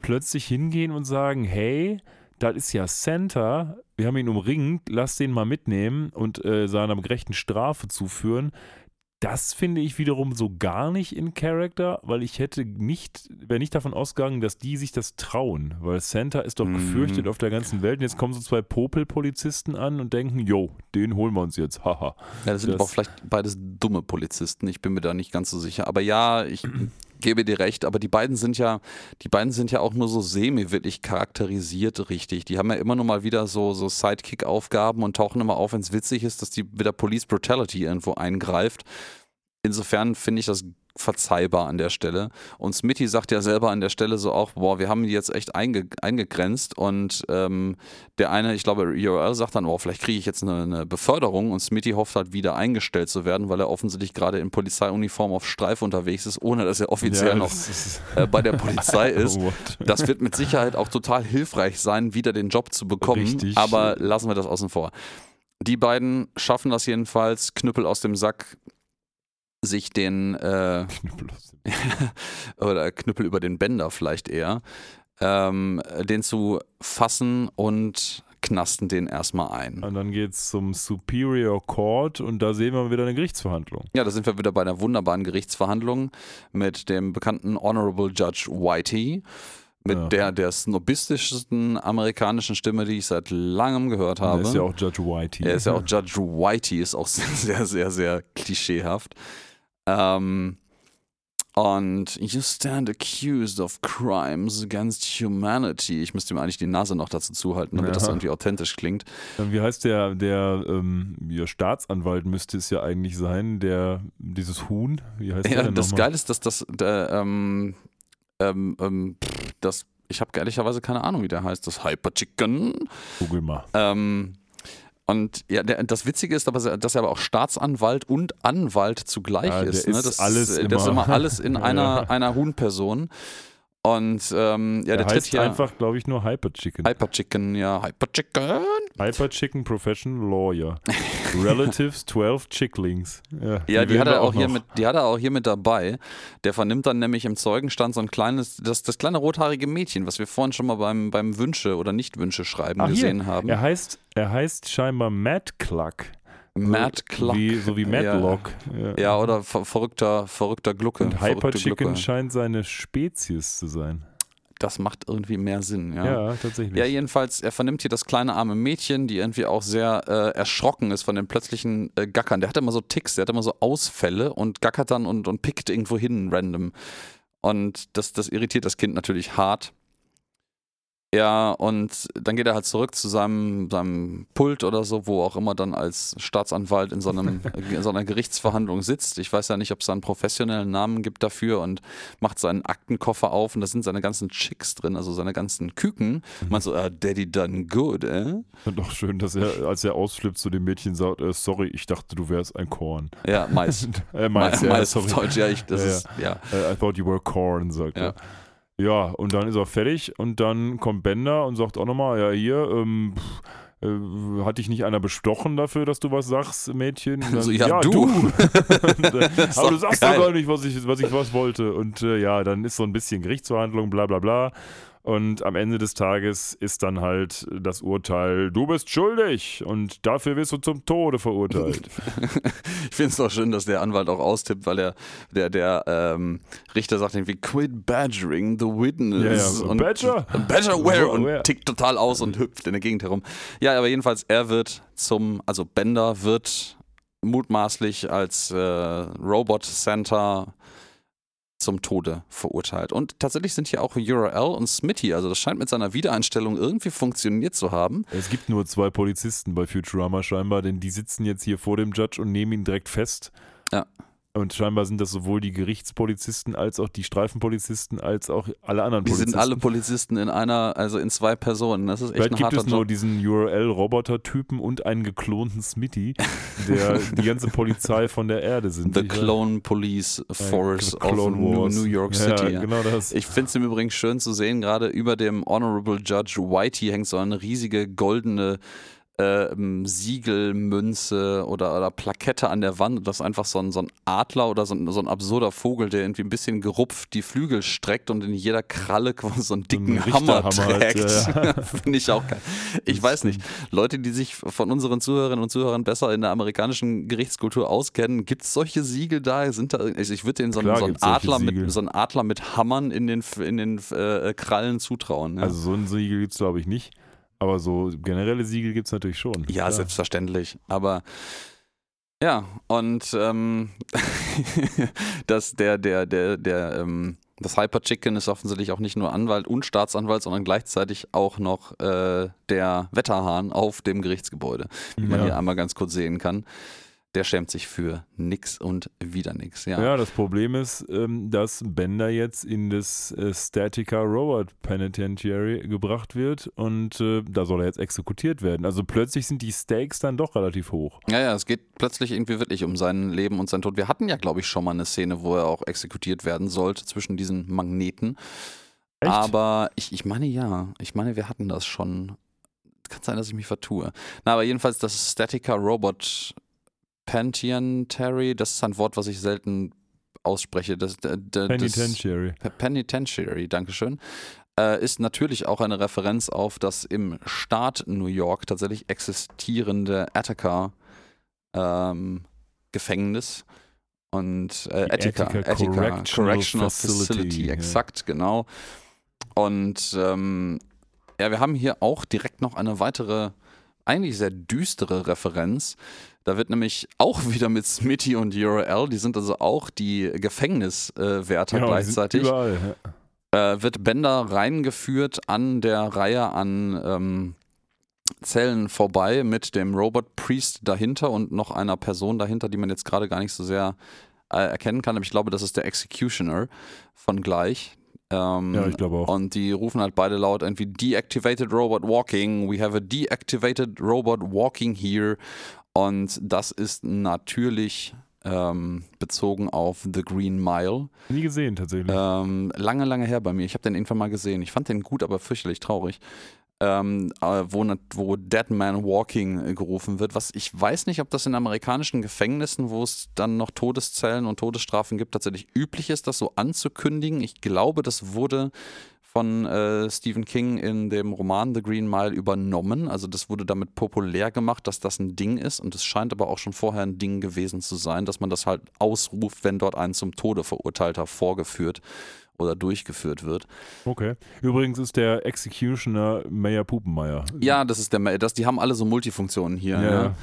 plötzlich hingehen und sagen, hey, das ist ja Santa, wir haben ihn umringt, lass den mal mitnehmen und äh, seiner gerechten Strafe zuführen. Das finde ich wiederum so gar nicht in Character, weil ich hätte nicht, wäre nicht davon ausgegangen, dass die sich das trauen, weil Santa ist doch Mhm. gefürchtet auf der ganzen Welt und jetzt kommen so zwei Popel-Polizisten an und denken, jo, den holen wir uns jetzt, haha. Ja, das sind Das- aber auch vielleicht beides dumme Polizisten. Ich bin mir da nicht ganz so sicher. Aber ja, ich gebe dir recht. Aber die beiden sind ja, die beiden sind ja auch nur so semi wirklich charakterisiert richtig. Die haben ja immer nur mal wieder so, so Sidekick-Aufgaben und tauchen immer auf, wenn es witzig ist, dass die wieder Police Brutality irgendwo eingreift. Insofern finde ich das verzeihbar an der Stelle. Und Smitty sagt ja selber an der Stelle so auch, boah, wir haben die jetzt echt einge eingegrenzt und ähm, der eine, ich glaube, URL sagt dann, boah, vielleicht kriege ich jetzt eine, eine Beförderung und Smitty hofft halt wieder eingestellt zu werden, weil er offensichtlich gerade in Polizeiuniform auf Streif unterwegs ist, ohne dass er offiziell Ja, noch äh, bei der Polizei ist. Das wird mit Sicherheit auch total hilfreich sein, wieder den Job zu bekommen. Richtig. Aber lassen wir das außen vor. Die beiden schaffen das jedenfalls, Knüppel aus dem Sack, sich den, äh, oder Knüppel über den Bänder vielleicht eher, ähm, den zu fassen und knasten den erstmal ein. Und dann geht's zum Superior Court und da sehen wir wieder eine Gerichtsverhandlung. Ja, da sind wir wieder bei einer wunderbaren Gerichtsverhandlung mit dem bekannten Honorable Judge Whitey. Mit Ja. der der snobistischsten amerikanischen Stimme, die ich seit langem gehört habe. ist ja auch Judge Whitey. Er ist ja auch Judge Whitey, ist auch sehr, sehr, sehr klischeehaft. Ähm, und you stand accused of crimes against humanity. Ich müsste ihm eigentlich die Nase noch dazu zuhalten, damit Ja. das irgendwie authentisch klingt. Wie heißt der, der ähm, ja, Staatsanwalt müsste es ja eigentlich sein, der, dieses Huhn, wie heißt der Ja, denn das? Geile ist, dass das, der, ähm, ähm, ähm, das, ich habe ehrlicherweise keine Ahnung, wie der heißt, das Hyper Chicken. Google mal. Ähm, und ja, der, das Witzige ist aber, dass er aber auch Staatsanwalt und Anwalt zugleich Ja, ist. Ne? ist Das, alles das ist immer. immer alles in einer, einer Huhnperson. Und ähm, ja, der der tritt hier einfach, glaube ich, nur Hyper Chicken. Hyper Chicken, ja, Hyper Chicken. Hyper Chicken Professional Lawyer. Relatives 12 Chicklings. Ja, Ja, die hat er auch hier mit, die hat er auch hier mit dabei. Der vernimmt dann nämlich im Zeugenstand so ein kleines, das, das kleine rothaarige Mädchen, was wir vorhin schon mal beim, beim Wünsche oder Nicht-Wünsche schreiben Ach, hier. gesehen haben. Er heißt, er heißt scheinbar Matt Cluck. Matt so, Cluck. Wie, so wie Matlock. Ja. Ja, oder ver verrückter, verrückter Glucke. Und Hyper Chicken Glucke. scheint seine Spezies zu sein. Das macht irgendwie mehr Sinn, Ja, ja. tatsächlich. Ja, jedenfalls, er vernimmt hier das kleine arme Mädchen, die irgendwie auch sehr äh, erschrocken ist von den plötzlichen äh, Gackern. Der hat immer so Ticks, der hat immer so Ausfälle und gackert dann und, und pickt irgendwo hin random. Und das, das irritiert das Kind natürlich hart. Ja, und dann geht er halt zurück zu seinem, seinem Pult oder so, wo auch immer dann als Staatsanwalt in so, einem, in so einer Gerichtsverhandlung sitzt. Ich weiß ja nicht, ob es da einen professionellen Namen gibt dafür und macht seinen Aktenkoffer auf und da sind seine ganzen Chicks drin, also seine ganzen Küken. Man so, äh, Daddy done good? Und auch schön, dass er, als er ausflippt, zu dem Mädchen sagt, äh, sorry, ich dachte, du wärst ein Korn. Ja, Mais. äh, Mais, Mais, ja, Mais auf sorry. Deutsch, ja, ich, das Ja, ist, ja. Äh, I thought you were corn, sagt Ja. er. Ja, und dann ist er fertig und dann kommt Bender und sagt auch nochmal, ja hier, ähm, pff, äh, hat dich nicht einer bestochen dafür, dass du was sagst, Mädchen? Dann, So, ja, du. Und, äh, aber du sagst geil. doch gar nicht, was ich, was ich was wollte. Und äh, ja, dann ist so ein bisschen Gerichtsverhandlung, bla bla bla. Und am Ende des Tages ist dann halt das Urteil, du bist schuldig und dafür wirst du zum Tode verurteilt. Ich finde es auch schön, dass der Anwalt auch austippt, weil der, der, der ähm, Richter sagt irgendwie, quit badgering the witness. Ja, ja. Und Badger? Badger where? Und tickt total aus und hüpft in der Gegend herum. Ja, aber jedenfalls, er wird zum, also Bender wird mutmaßlich als äh, Robot Center zum Tode verurteilt. Und tatsächlich sind hier auch URL und Smitty, also das scheint mit seiner Wiedereinstellung irgendwie funktioniert zu haben. Es gibt nur zwei Polizisten bei Futurama scheinbar, denn die sitzen jetzt hier vor dem Judge und nehmen ihn direkt fest. Ja. Und scheinbar sind das sowohl die Gerichtspolizisten als auch die Streifenpolizisten als auch alle anderen Die Polizisten. sind alle Polizisten in einer, also in zwei Personen. Das ist echt Vielleicht ein gibt es nur Job. diesen URL-Roboter-Typen und einen geklonten Smitty, der die ganze Polizei von der Erde sind. The weiß- Clone Police äh, Force of Clone New, Wars. New York Ja, City. genau das. Ich finde es im Übrigen schön zu sehen, gerade über dem Honorable Judge Whitey hängt so eine riesige goldene äh, Siegelmünze oder, oder Plakette an der Wand. Das ist einfach so ein, so ein Adler oder so ein, so ein absurder Vogel, der irgendwie ein bisschen gerupft die Flügel streckt und in jeder Kralle quasi so einen dicken ein Hammer trägt. ja, Finde ich auch geil. Ich weiß nicht. Leute, die sich von unseren Zuhörerinnen und Zuhörern besser in der amerikanischen Gerichtskultur auskennen, gibt es solche Siegel da? Sind da also ich würde denen so, Klar so, einen Adler Siegel. mit, so einen Adler mit Hammern in den, in den äh, Krallen zutrauen. Ja. Also so ein Siegel gibt es, glaube ich, nicht. Aber so generelle Siegel gibt es natürlich schon. Ja, Klar. selbstverständlich. Aber ja, und ähm, das, der, der, der, der, ähm, das Hyper Chicken ist offensichtlich auch nicht nur Anwalt und Staatsanwalt, sondern gleichzeitig auch noch äh, der Wetterhahn auf dem Gerichtsgebäude, wie man Ja. hier einmal ganz kurz sehen kann. Der schämt sich für nix und wieder nix. Ja. Ja, das Problem ist, ähm, dass Bender jetzt in das äh, Statica Robot Penitentiary gebracht wird und äh, da soll er jetzt exekutiert werden. Also plötzlich sind die Stakes dann doch relativ hoch. Ja, ja, es geht plötzlich irgendwie wirklich um sein Leben und sein Tod. Wir hatten ja, glaube ich, schon mal eine Szene, wo er auch exekutiert werden sollte zwischen diesen Magneten. Echt? Aber ich, ich meine ja, ich meine, wir hatten das schon. Kann sein, dass ich mich vertue. Na, aber jedenfalls das Statica Robot Penitentiary, das ist ein Wort, was ich selten ausspreche. Das, das, das, Penitentiary. Pe- Penitentiary, Dankeschön. Äh, ist natürlich auch eine Referenz auf das im Staat New York tatsächlich existierende Attica ähm, Gefängnis und äh, Attica, Attica Attica Correctional Correctional Facility, Facility, ja. exakt, genau. Und ähm, ja, wir haben hier auch direkt noch eine weitere, eigentlich sehr düstere Referenz. Da wird nämlich auch wieder mit Smitty und URL, die sind also auch die Gefängniswärter die sind gleichzeitig Überall. Ja. äh, wird Bender reingeführt an der Reihe an ähm, Zellen vorbei mit dem Robot Priest dahinter und noch einer Person dahinter, die man jetzt gerade gar nicht so sehr äh, erkennen kann. Aber ich glaube, das ist der Executioner von gleich. Ähm, Ja, ich glaube auch. Und die rufen halt beide laut irgendwie Deactivated Robot Walking. We have a deactivated Robot walking here. Und das ist natürlich ähm, bezogen auf The Green Mile. Nie gesehen tatsächlich. Ähm, lange, lange her bei mir. Ich habe den irgendwann mal gesehen. Ich fand den gut, aber fürchterlich traurig. Ähm, äh, wo, wo Dead Man Walking äh, gerufen wird. Was ich weiß nicht, ob das in amerikanischen Gefängnissen, wo es dann noch Todeszellen und Todesstrafen gibt, tatsächlich üblich ist, das so anzukündigen. Ich glaube, das wurde von äh, Stephen King in dem Roman The Green Mile übernommen. Also das wurde damit populär gemacht, dass das ein Ding ist. Und es scheint aber auch schon vorher ein Ding gewesen zu sein, dass man das halt ausruft, wenn dort ein zum Tode verurteilter vorgeführt oder durchgeführt wird. Okay. Übrigens ist der Executioner Mayor Pupenmeier. Ja, das ist der, das, die haben alle so Multifunktionen hier. Ja. Ja.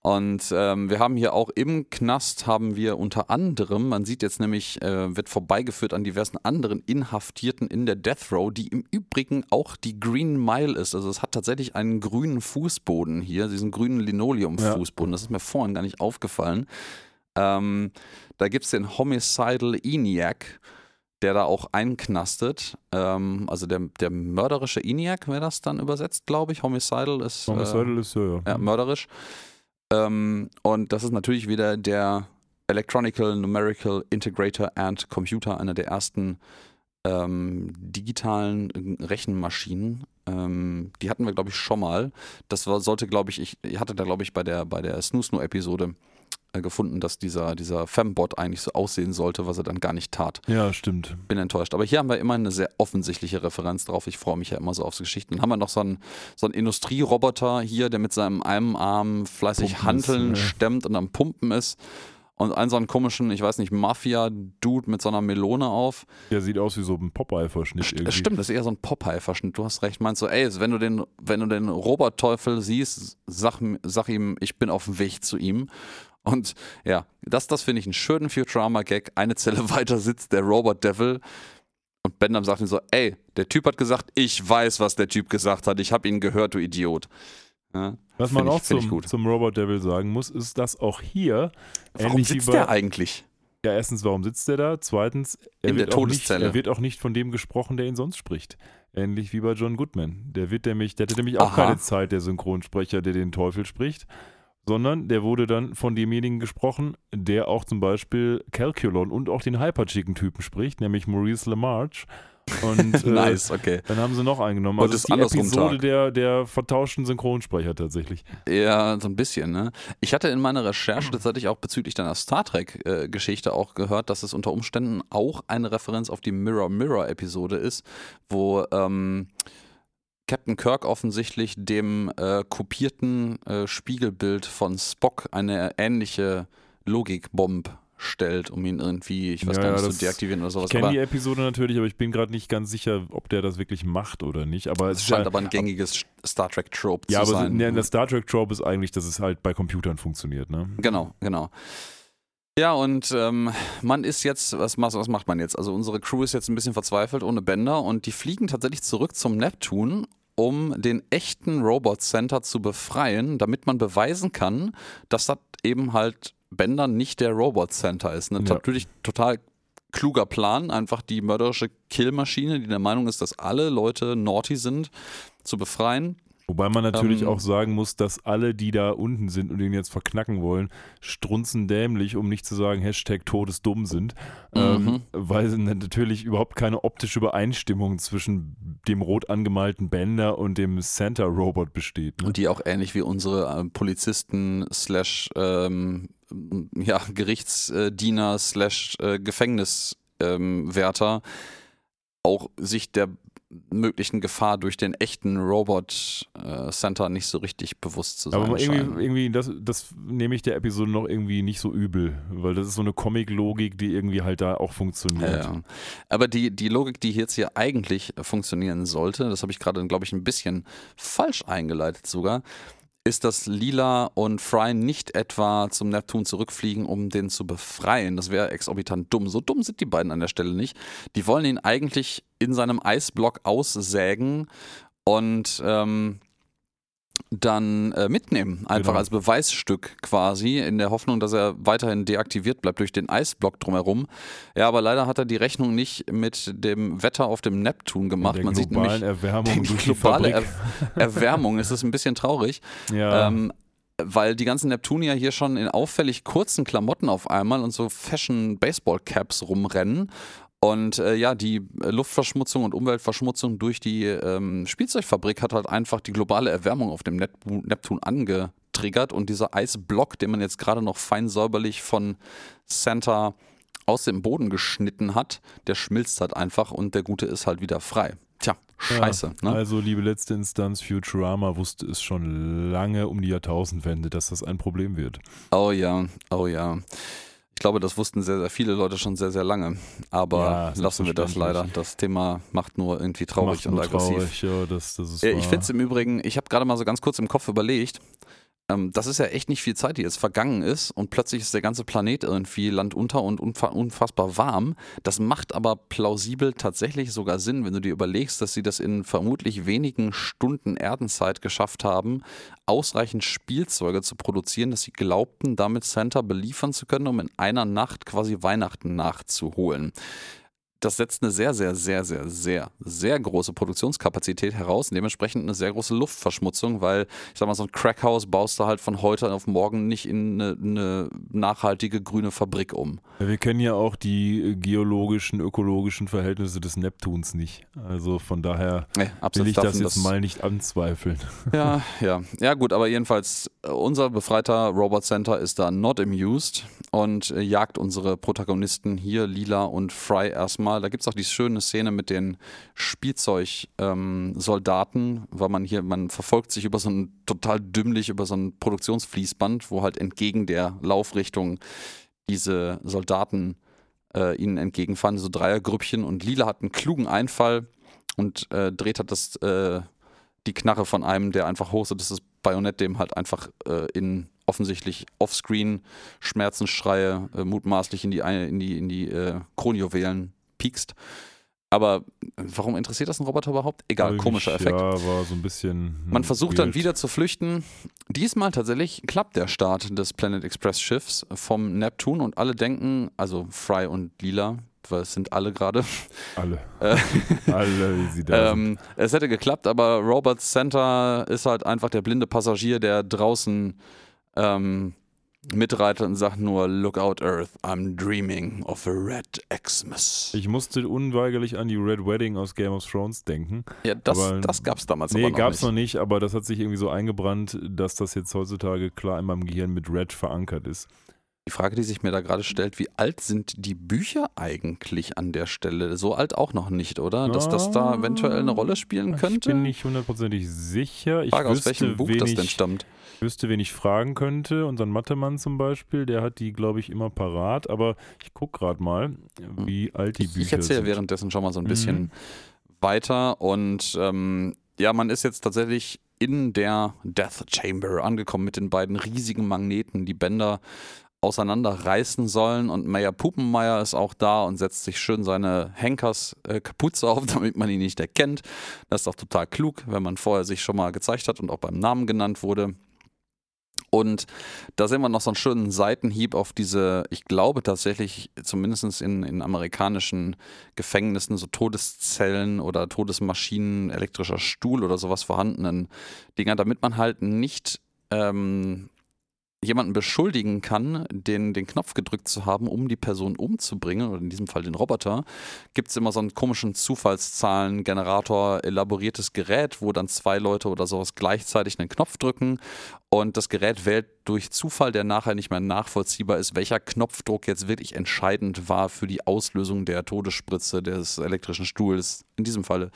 Und ähm, wir haben hier auch im Knast haben wir unter anderem, man sieht jetzt nämlich, äh, wird vorbeigeführt an diversen anderen Inhaftierten in der Death Row, die im Übrigen auch die Green Mile ist. Also es hat tatsächlich einen grünen Fußboden hier, diesen grünen Linoleum-Fußboden. Das ist mir vorhin gar nicht aufgefallen. Ähm, da gibt es den Homicidal ENIAC, der da auch einknastet. Ähm, also der, der mörderische ENIAC wäre das dann übersetzt, glaube ich. Homicidal ist. Äh, Homicidal ist ja, ja. ja, mörderisch. Ähm, und das ist natürlich wieder der Electronical Numerical Integrator and Computer, einer der ersten ähm, digitalen äh, Rechenmaschinen. Ähm, die hatten wir, glaube ich, schon mal. Das war, sollte, glaube ich, ich, hatte da, glaube ich, bei der, bei der Snoo-Snoo-Episode gefunden, dass dieser, dieser Fembot eigentlich so aussehen sollte, was er dann gar nicht tat Ja, stimmt. bin enttäuscht. Aber hier haben wir immer eine sehr offensichtliche Referenz drauf. Ich freue mich ja immer so auf so Geschichten. Dann haben wir noch so einen, so einen Industrieroboter hier, der mit seinem einen Arm fleißig Pumpen Hanteln ist, ja. stemmt und am Pumpen ist. Und einen so einen komischen, ich weiß nicht, Mafia-Dude mit so einer Melone auf. Der sieht aus wie so ein Popeye-Verschnitt irgendwie. Stimmt, das ist eher so ein Popeye-Verschnitt. Du hast recht. Meinst du, ey, wenn du den, wenn du den Robotteufel siehst, sag, sag ihm, ich bin auf dem Weg zu ihm. Und ja, das, das finde ich einen schönen Futurama-Gag. Eine Zelle weiter sitzt der Robot Devil und Bendam sagt ihm so, ey, der Typ hat gesagt, ich weiß, was der Typ gesagt hat. Ich habe ihn gehört, du Idiot. Ja, Was man auch ich, ich zum, gut. zum Robot Devil sagen muss, ist, dass auch hier, Warum sitzt der eigentlich? ja, erstens, warum sitzt der da? Zweitens, er In wird, der auch nicht, er wird auch nicht von dem gesprochen, der ihn sonst spricht. Ähnlich wie bei John Goodman. Der wird nämlich, der hatte nämlich auch Aha. keine Zeit, der Synchronsprecher, der den Teufel spricht, sondern der wurde dann von demjenigen gesprochen, der auch zum Beispiel Calculon und auch den Hyper-Chicken-Typen spricht, nämlich Maurice LaMarche. Und äh, nice, okay. dann haben sie noch eingenommen. Also das ist die Episode Tag. der, der vertauschten Synchronsprecher tatsächlich. Ja, so ein bisschen, ne? Ich hatte in meiner Recherche tatsächlich auch bezüglich deiner Star Trek-Geschichte auch gehört, dass es unter Umständen auch eine Referenz auf die Mirror Mirror-Episode ist, wo ähm, Captain Kirk offensichtlich dem äh, kopierten äh, Spiegelbild von Spock eine ähnliche Logikbomb stellt, um ihn irgendwie, ich weiß Ja, gar ja, nicht, das- zu deaktivieren oder sowas. Ich kenne Aber die Episode natürlich, aber ich bin gerade nicht ganz sicher, ob der das wirklich macht oder nicht. Aber es scheint ja, aber ein gängiges Star Trek-Trope ja, zu aber sein. so, ne, der Star Trek Trope ist eigentlich, dass es halt bei Computern funktioniert, ne? Genau, genau. Ja, und ähm, man ist jetzt, was, was macht man jetzt? Also unsere Crew ist jetzt ein bisschen verzweifelt ohne Bänder und die fliegen tatsächlich zurück zum Neptun, um den echten Robot Center zu befreien, damit man beweisen kann, dass das eben halt Bender nicht der Robot Center ist. Ne? Ja. Natürlich total kluger Plan, einfach die mörderische Killmaschine, die der Meinung ist, dass alle Leute naughty sind, zu befreien. Wobei man natürlich Ähm, auch sagen muss, dass alle, die da unten sind und den jetzt verknacken wollen, strunzendämlich, um nicht zu sagen Hashtag todesdumm sind, ähm, Mhm. weil natürlich überhaupt keine optische Übereinstimmung zwischen dem rot angemalten Bänder und dem Santa-Robot besteht. Ne? Und die auch ähnlich wie unsere äh, Polizisten slash ähm, ja, Gerichtsdiener slash äh, Gefängniswärter ähm, auch sich der möglichen Gefahr durch den echten Robot äh, Center nicht so richtig bewusst zu sein Aber scheinen. irgendwie, irgendwie das, das nehme ich der Episode noch irgendwie nicht so übel, weil das ist so eine Comic-Logik, die irgendwie halt da auch funktioniert. Ja, ja. Aber die, die Logik, die jetzt hier eigentlich funktionieren sollte, das habe ich gerade, glaube ich, ein bisschen falsch eingeleitet sogar, ist, dass Lila und Fry nicht etwa zum Neptun zurückfliegen, um den zu befreien. Das wäre exorbitant dumm. So dumm sind die beiden an der Stelle nicht. Die wollen ihn eigentlich in seinem Eisblock aussägen und ähm, dann äh, mitnehmen, einfach Genau. als Beweisstück quasi, in der Hoffnung, dass er weiterhin deaktiviert bleibt durch den Eisblock drumherum. Ja, aber leider hat er die Rechnung nicht mit dem Wetter auf dem Neptun gemacht. Man sieht nämlich Erwärmung die globale Fabrik. er Erwärmung. Es ist ein bisschen traurig, ja. ähm, weil die ganzen Neptunier hier schon in auffällig kurzen Klamotten auf einmal und so Fashion Baseball Caps rumrennen. Und äh, ja, die äh, Luftverschmutzung und Umweltverschmutzung durch die ähm, Spielzeugfabrik hat halt einfach die globale Erwärmung auf dem Neptun, Neptun angetriggert und dieser Eisblock, den man jetzt gerade noch fein säuberlich von Santa aus dem Boden geschnitten hat, der schmilzt halt einfach und der Gute ist halt wieder frei. Tja, scheiße. Ja, ne? Also, liebe letzte Instanz, Futurama wusste es schon lange um die Jahrtausendwende, dass das ein Problem wird. Oh ja, oh ja. Ich glaube, das wussten sehr, sehr viele Leute schon sehr, sehr lange. Aber Ja, lassen wir das leider. Das Thema macht nur irgendwie traurig Macht und aggressiv. traurig, ja, das, das ist Äh. Ich finde es im Übrigen, ich habe gerade mal so ganz kurz im Kopf überlegt, ähm, das ist ja echt nicht viel Zeit, die jetzt vergangen ist und plötzlich ist der ganze Planet irgendwie landunter und unfa unfassbar warm. Das macht aber plausibel tatsächlich sogar Sinn, wenn du dir überlegst, dass sie das in vermutlich wenigen Stunden Erdenzeit geschafft haben, ausreichend Spielzeuge zu produzieren, dass sie glaubten, damit Santa beliefern zu können, um in einer Nacht quasi Weihnachten nachzuholen das setzt eine sehr, sehr, sehr, sehr, sehr, sehr große Produktionskapazität heraus und dementsprechend eine sehr große Luftverschmutzung, weil ich sag mal, so ein Crackhaus baust du halt von heute auf morgen nicht in eine, eine nachhaltige grüne Fabrik um. Wir kennen ja auch die geologischen, ökologischen Verhältnisse des Neptuns nicht. Also von daher Nee, will ich das jetzt dass- mal nicht anzweifeln. Ja, ja. Ja, gut, aber jedenfalls, unser befreiter Robot Center ist da not amused und äh, jagt unsere Protagonisten hier, Lila und Fry, erstmal. Da gibt es auch die schöne Szene mit den Spielzeugsoldaten, ähm, weil man hier, man verfolgt sich über so ein total dümmlich, über so ein Produktionsfließband, wo halt entgegen der Laufrichtung diese Soldaten äh, ihnen entgegenfahren, so Dreiergrüppchen und Lila hat einen klugen Einfall und äh, dreht hat das äh, die Knarre von einem, der einfach hoch ist, das ist Bajonett, dem halt einfach äh, in offensichtlich Offscreen Schmerzensschreie äh, mutmaßlich in die in die in die äh, Kronjuwelen piekst. Aber warum interessiert das einen Roboter überhaupt? Egal, Irgendwie, komischer Effekt. Ja, war so ein bisschen. Man hm, versucht dann weird. wieder zu flüchten. Diesmal tatsächlich klappt der Start des Planet Express Schiffs vom Neptun und alle denken, also Fry und Lila, weil es sind alle gerade, Alle. Äh, Alle, wie sie da sind. ähm, es hätte geklappt, aber Robert Center ist halt einfach der blinde Passagier, der draußen ähm, mitreitet und sagt nur, Look out Earth, I'm dreaming of a red Xmas. Ich musste unweigerlich an die Red Wedding aus Game of Thrones denken. Ja, das, aber- das gab's damals Nee, aber noch gab's nicht. noch nicht, aber das hat sich irgendwie so eingebrannt, dass das jetzt heutzutage klar in meinem Gehirn mit Red verankert ist. Die Frage, die sich mir da gerade stellt, wie alt sind die Bücher eigentlich an der Stelle? So alt auch noch nicht, oder? Dass das da eventuell eine Rolle spielen Ich könnte? bin nicht hundertprozentig sicher. Ich Frage, aus wüsste, welchem Buch das ich, denn stammt. wüsste, wen ich fragen könnte. Unseren Mathemann zum Beispiel, der hat die, glaube ich, immer parat. Aber ich gucke gerade mal, wie alt die Ich, Bücher ich erzähle sind. währenddessen schon mal so ein Mhm. bisschen weiter und ähm, ja, man ist jetzt tatsächlich in der Death Chamber angekommen mit den beiden riesigen Magneten, die Bänder auseinanderreißen sollen und Meyer Pupenmeier ist auch da und setzt sich schön seine Henkers-Kapuze auf, damit man ihn nicht erkennt. Das ist auch total klug, wenn man vorher sich schon mal gezeigt hat und auch beim Namen genannt wurde. Und da sehen wir noch so einen schönen Seitenhieb auf diese, ich glaube tatsächlich, zumindest in, in amerikanischen Gefängnissen, so Todeszellen oder Todesmaschinen, elektrischer Stuhl oder sowas vorhandenen Dinger, damit man halt nicht ähm, jemanden beschuldigen kann, den, den Knopf gedrückt zu haben, um die Person umzubringen, oder in diesem Fall den Roboter, gibt es immer so einen komischen Zufallszahlengenerator, elaboriertes Gerät, wo dann zwei Leute oder sowas gleichzeitig einen Knopf drücken und das Gerät wählt durch Zufall, der nachher nicht mehr nachvollziehbar ist, welcher Knopfdruck jetzt wirklich entscheidend war für die Auslösung der Todesspritze des elektrischen Stuhls, in diesem Falle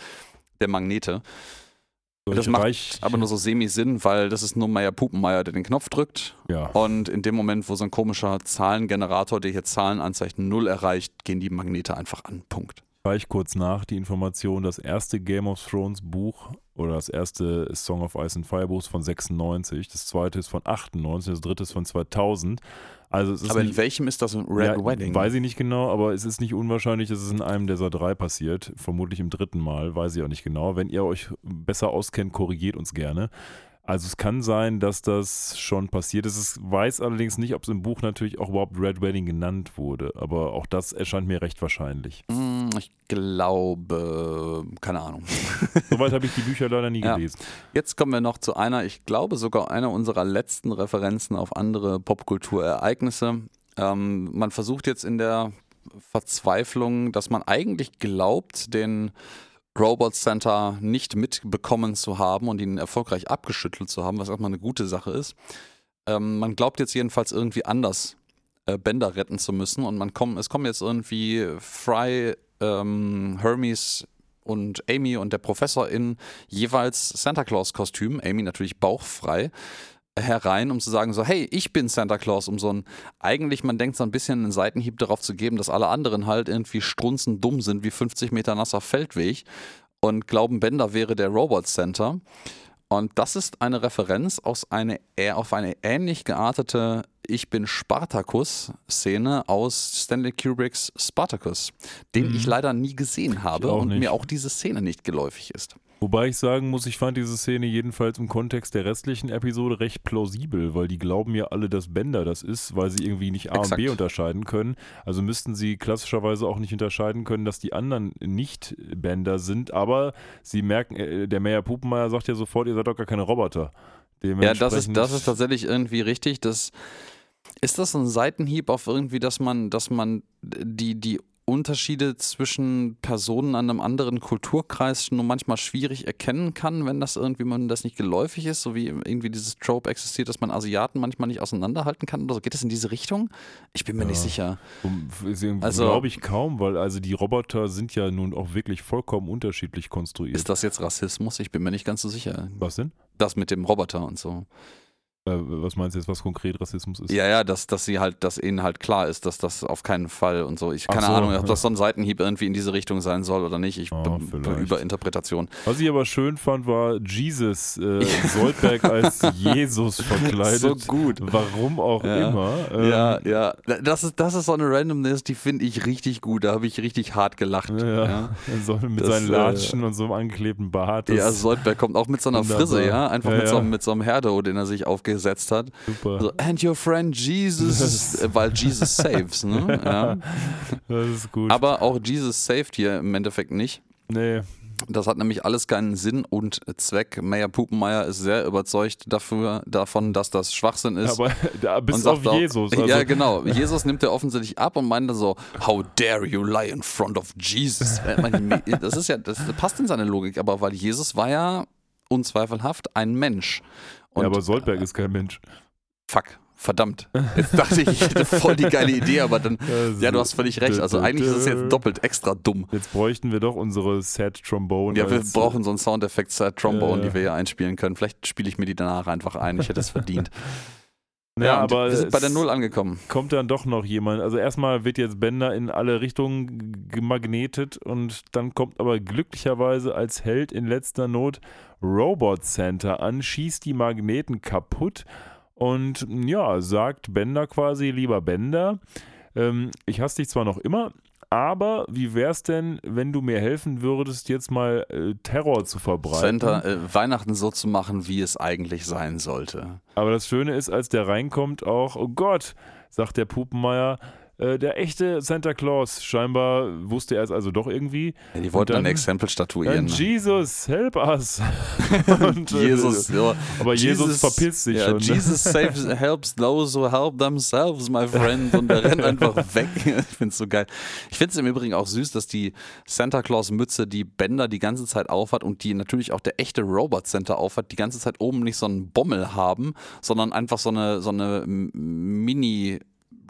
der Magnete. Solche das macht Reich- Aber nur so semi-Sinn, weil das ist nur Meier Pupenmeier, der den Knopf drückt. ja. Und in dem Moment, wo so ein komischer Zahlengenerator, der hier Zahlen anzeigt, null erreicht, gehen die Magnete einfach an. Punkt. Gleich kurz nach die Information, das erste Game of Thrones Buch oder das erste Song of Ice and Fire Buch ist von 96, das zweite ist von 98, das dritte ist von 2000. Also es ist Aber in nicht, welchem ist das ein Red ja, Wedding? Weiß ich nicht genau, aber es ist nicht unwahrscheinlich, dass es in einem dieser drei passiert. Vermutlich im dritten Mal, weiß ich auch nicht genau. Wenn ihr euch besser auskennt, korrigiert uns gerne. Also es kann sein, dass das schon passiert ist. Ich weiß allerdings nicht, ob es im Buch natürlich auch überhaupt Red Wedding genannt wurde. Aber auch das erscheint mir recht wahrscheinlich. Hm, ich glaube, keine Ahnung. Soweit habe ich die Bücher leider nie Ja. gelesen. Jetzt kommen wir noch zu einer, ich glaube sogar einer unserer letzten Referenzen auf andere Popkulturereignisse. Ähm, man versucht jetzt in der Verzweiflung, dass man eigentlich glaubt, den Robot Center nicht mitbekommen zu haben und ihn erfolgreich abgeschüttelt zu haben, was erstmal eine gute Sache ist. Ähm, man glaubt jetzt jedenfalls irgendwie anders äh, Bänder retten zu müssen und man kommt, es kommen jetzt irgendwie Fry, ähm, Hermes und Amy und der Professor in jeweils Santa Claus Kostüm, Amy natürlich bauchfrei, herein, um zu sagen so, hey, ich bin Santa Claus, um so ein, eigentlich, man denkt so ein bisschen einen Seitenhieb darauf zu geben, dass alle anderen halt irgendwie strunzend dumm sind wie 50 Meter nasser Feldweg und glauben, Bender wäre der Robot Center. Und das ist eine Referenz aus eine, eher auf eine ähnlich geartete Ich bin Spartacus-Szene aus Stanley Kubricks Spartacus, den Mhm. ich leider nie gesehen habe und nicht. mir auch diese Szene nicht geläufig ist. Wobei ich sagen muss, ich fand diese Szene jedenfalls im Kontext der restlichen Episode recht plausibel, weil die glauben ja alle, dass Bender das ist, weil sie irgendwie nicht A Exakt. und B unterscheiden können. Also müssten sie klassischerweise auch nicht unterscheiden können, dass die anderen nicht Bender sind, aber sie merken, äh, der Meyer Pupenmeier sagt ja sofort, ihr seid doch gar keine Roboter. Ja, das ist, das ist tatsächlich irgendwie richtig. Das, ist das ein Seitenhieb auf irgendwie, dass man, dass man die, die Unterschiede zwischen Personen an einem anderen Kulturkreis nur manchmal schwierig erkennen kann, wenn das irgendwie man das nicht geläufig ist, so wie irgendwie dieses Trope existiert, dass man Asiaten manchmal nicht auseinanderhalten kann oder so. Geht das in diese Richtung? Ich bin mir Ja. nicht sicher. Also, Also- glaube ich kaum, weil also die Roboter sind ja nun auch wirklich vollkommen unterschiedlich konstruiert. Ist das jetzt Rassismus? Ich bin mir nicht ganz so sicher. was denn? Das mit dem Roboter und so. Äh, was meinst du jetzt, was konkret Rassismus ist? Ja, ja, dass, dass sie halt, dass ihnen halt klar ist, dass das auf keinen Fall und so. Ich keine so, Ahnung, ob das so ein Seitenhieb irgendwie in diese Richtung sein soll oder nicht. Ich Ah. Überinterpretation. Was ich aber schön fand, war Jesus äh, Soldberg als Jesus verkleidet. So gut. Warum auch Ja. immer. Ähm, ja, ja. Das ist, das ist so eine Randomness, die finde ich richtig gut. Da habe ich richtig hart gelacht. Ja, Ja. So mit Das, seinen äh, Latschen und so einem angeklebten Bart. Ja, Soldberg kommt auch mit so einer. Frise, ja. Einfach mit, So, mit so einem Herdo, den er sich aufgesetzt hat. super. So, and your friend Jesus, äh, weil Jesus saves, ne? Ja. Das ist gut. Aber auch Jesus saved hier im Endeffekt nicht. nee, Das hat nämlich alles keinen Sinn und Zweck. Mayor Pupenmeier ist sehr überzeugt dafür, davon, dass das Schwachsinn ist. Aber da, bis und auf auch- Jesus. Also, ja, genau. Jesus nimmt er offensichtlich ab und meint dann so, how dare you lie in front of Jesus. Das ist ja, das passt in seine Logik, aber weil Jesus war ja unzweifelhaft ein Mensch. Und ja, aber Soldberg ist kein Mensch. fuck, verdammt. Jetzt dachte ich, ich hätte voll die geile Idee, aber dann, ja, du hast völlig recht. Also eigentlich ist es jetzt doppelt extra dumm. Jetzt bräuchten wir doch unsere Sad Trombone. Ja, wir brauchen so einen Soundeffekt Sad Trombone, Ja, ja. die wir hier einspielen können. Vielleicht spiele ich mir die danach einfach ein. Ich hätte es verdient. Ja, und aber wir sind bei der Null angekommen. kommt dann doch noch jemand. Also erstmal wird jetzt Bender in alle Richtungen gemagnetet und dann kommt aber glücklicherweise als Held in letzter Not Robot Center an, schießt die Magneten kaputt und ja, sagt Bender quasi, lieber Bender, ähm, ich hasse dich zwar noch immer, aber wie wär's denn, wenn du mir helfen würdest, jetzt mal äh, Terror zu verbreiten? Center, äh, Weihnachten so zu machen, wie es eigentlich sein sollte. Aber das Schöne ist, als der reinkommt, auch, oh Gott, sagt der Pupenmeier, äh, der echte Santa Claus. Scheinbar wusste er es also doch irgendwie. Ja, die wollten dann- ein Exempel statuieren. Dann Jesus, help us. Und, äh, Jesus, ja. Aber Jesus, verpisst sich ja, schon. ne? Jesus saves, helps those who help themselves, my friend. Und der rennt einfach weg. Ich finde es so geil. Ich finde es im Übrigen auch süß, dass die Santa Claus-Mütze die Bänder die ganze Zeit aufhat und die natürlich auch der echte Robot Center aufhat, die ganze Zeit oben nicht so einen Bommel haben, sondern einfach so eine, so eine Mini-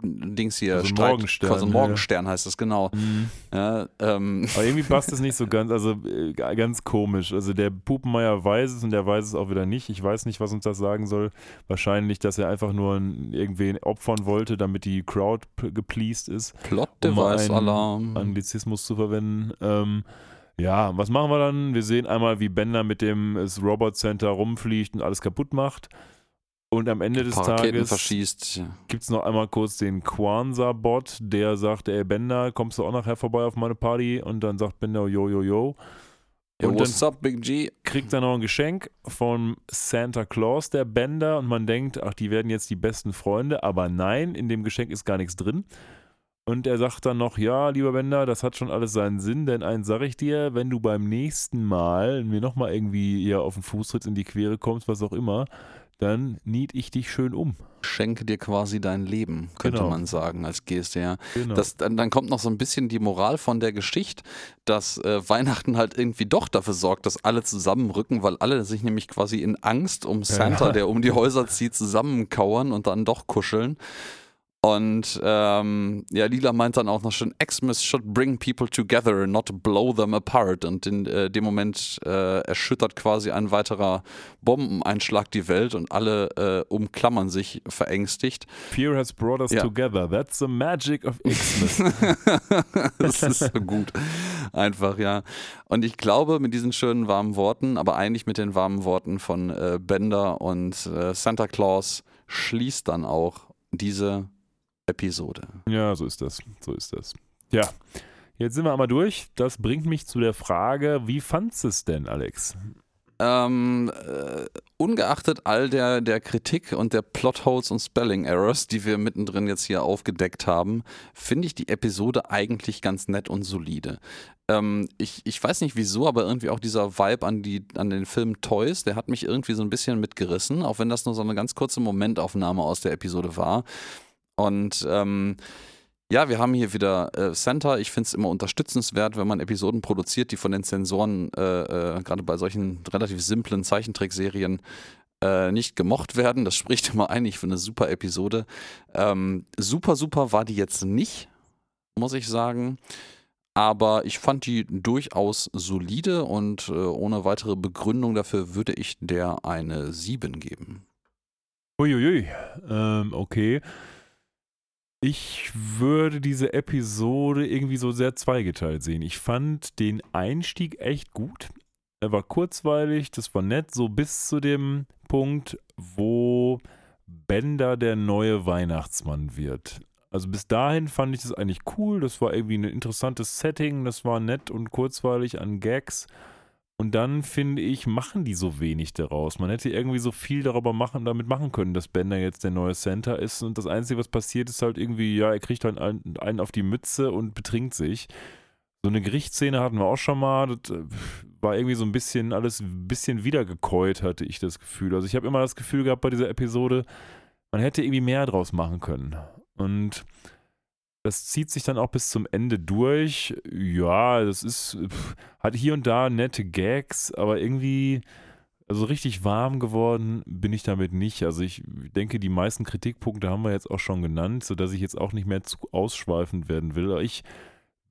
Dings hier, Also Streit- Morgenstern, also ja. Morgenstern heißt es genau. Mhm. Ja, ähm, Aber irgendwie passt es nicht so ganz, also äh, ganz komisch. Also der Pupenmeier weiß es und der weiß es auch wieder nicht. Ich weiß nicht, was uns das sagen soll. Wahrscheinlich, dass er einfach nur ein- irgendwen opfern wollte, damit die Crowd gepleased ist. Plot um. Anglizismus zu verwenden. Ähm, ja, was machen wir dann? Wir sehen einmal, wie Bender mit dem das Robot Center rumfliegt und alles kaputt macht. Und am Ende des Tages verschießt. Ja. gibt es noch einmal kurz den Kwanzaa-Bot, der sagt, ey Bender, kommst du auch nachher vorbei auf meine Party? Und dann sagt Bender, yo, yo, yo. Ja, Und what's up, Big G? kriegt er noch ein Geschenk von Santa Claus, der Bender, und man denkt, ach, die werden jetzt die besten Freunde, aber nein, in dem Geschenk ist gar nichts drin. Und er sagt dann noch, ja, lieber Bender, das hat schon alles seinen Sinn, denn eins sage ich dir, wenn du beim nächsten Mal mir nochmal irgendwie hier auf den Fuß trittst, in die Quere kommst, was auch immer, dann nied ich dich schön um. Schenke dir quasi dein Leben, könnte Genau. man sagen, als Geste, ja. Genau. Das, dann, dann kommt noch so ein bisschen die Moral von der Geschichte, dass äh, Weihnachten halt irgendwie doch dafür sorgt, dass alle zusammenrücken, weil alle sich nämlich quasi in Angst um Santa, Ja. der um die Häuser zieht, zusammenkauern und dann doch kuscheln. Und ähm, ja, Lila meint dann auch noch schon, Xmas should bring people together, not blow them apart. Und in äh, dem Moment äh, erschüttert quasi ein weiterer Bombeneinschlag die Welt und alle äh, umklammern sich verängstigt. Fear has brought us Ja. together. That's the magic of Xmas. das ist so gut. Einfach, ja. Und ich glaube, mit diesen schönen warmen Worten, aber eigentlich mit den warmen Worten von äh, Bender und äh, Santa Claus schließt dann auch diese Episode. Ja, so ist das. So ist das. Ja. Jetzt sind wir einmal durch. Das bringt mich zu der Frage, wie fandst du es denn, Alex? Ähm, äh, ungeachtet all der, der Kritik und der Plotholes und Spelling Errors, die wir mittendrin jetzt hier aufgedeckt haben, finde ich die Episode eigentlich ganz nett und solide. Ähm, ich, ich weiß nicht wieso, aber irgendwie auch dieser Vibe an, die, an den Film Toys, der hat mich irgendwie so ein bisschen mitgerissen, auch wenn das nur so eine ganz kurze Momentaufnahme aus der Episode war. Und ähm, ja, wir haben hier wieder äh, Santa. Ich finde es immer unterstützenswert, wenn man Episoden produziert, die von den Sensoren, äh, äh, gerade bei solchen relativ simplen Zeichentrickserien, äh, nicht gemocht werden. Das spricht immer eigentlich für eine super Episode. Ähm, super, super war die jetzt nicht, muss ich sagen. Aber ich fand die durchaus solide und äh, ohne weitere Begründung dafür würde ich der eine 7 geben. Uiuiui. Ähm, okay. Ich würde diese Episode irgendwie so sehr zweigeteilt sehen. Ich fand den Einstieg echt gut. Er war kurzweilig, das war nett, so bis zu dem Punkt, wo Bender der neue Weihnachtsmann wird. Also bis dahin fand ich das eigentlich cool. Das war irgendwie ein interessantes Setting. Das war nett und kurzweilig an Gags. Und dann finde ich, machen die so wenig daraus. Man hätte irgendwie so viel darüber machen, damit machen können, dass Bender jetzt der neue Center ist. Und das Einzige, was passiert, ist halt irgendwie, ja, er kriegt halt einen, einen auf die Mütze und betrinkt sich. So eine Gerichtsszene hatten wir auch schon mal. Das äh, war irgendwie so ein bisschen alles ein bisschen wiedergekäut, hatte ich das Gefühl. Also ich habe immer das Gefühl gehabt bei dieser Episode, man hätte irgendwie mehr draus machen können. Und das zieht sich dann auch bis zum Ende durch. Ja, das ist, hat hier und da nette Gags, aber irgendwie, also richtig warm geworden bin ich damit nicht. Also ich denke, die meisten Kritikpunkte haben wir jetzt auch schon genannt, sodass ich jetzt auch nicht mehr zu ausschweifend werden will. Aber ich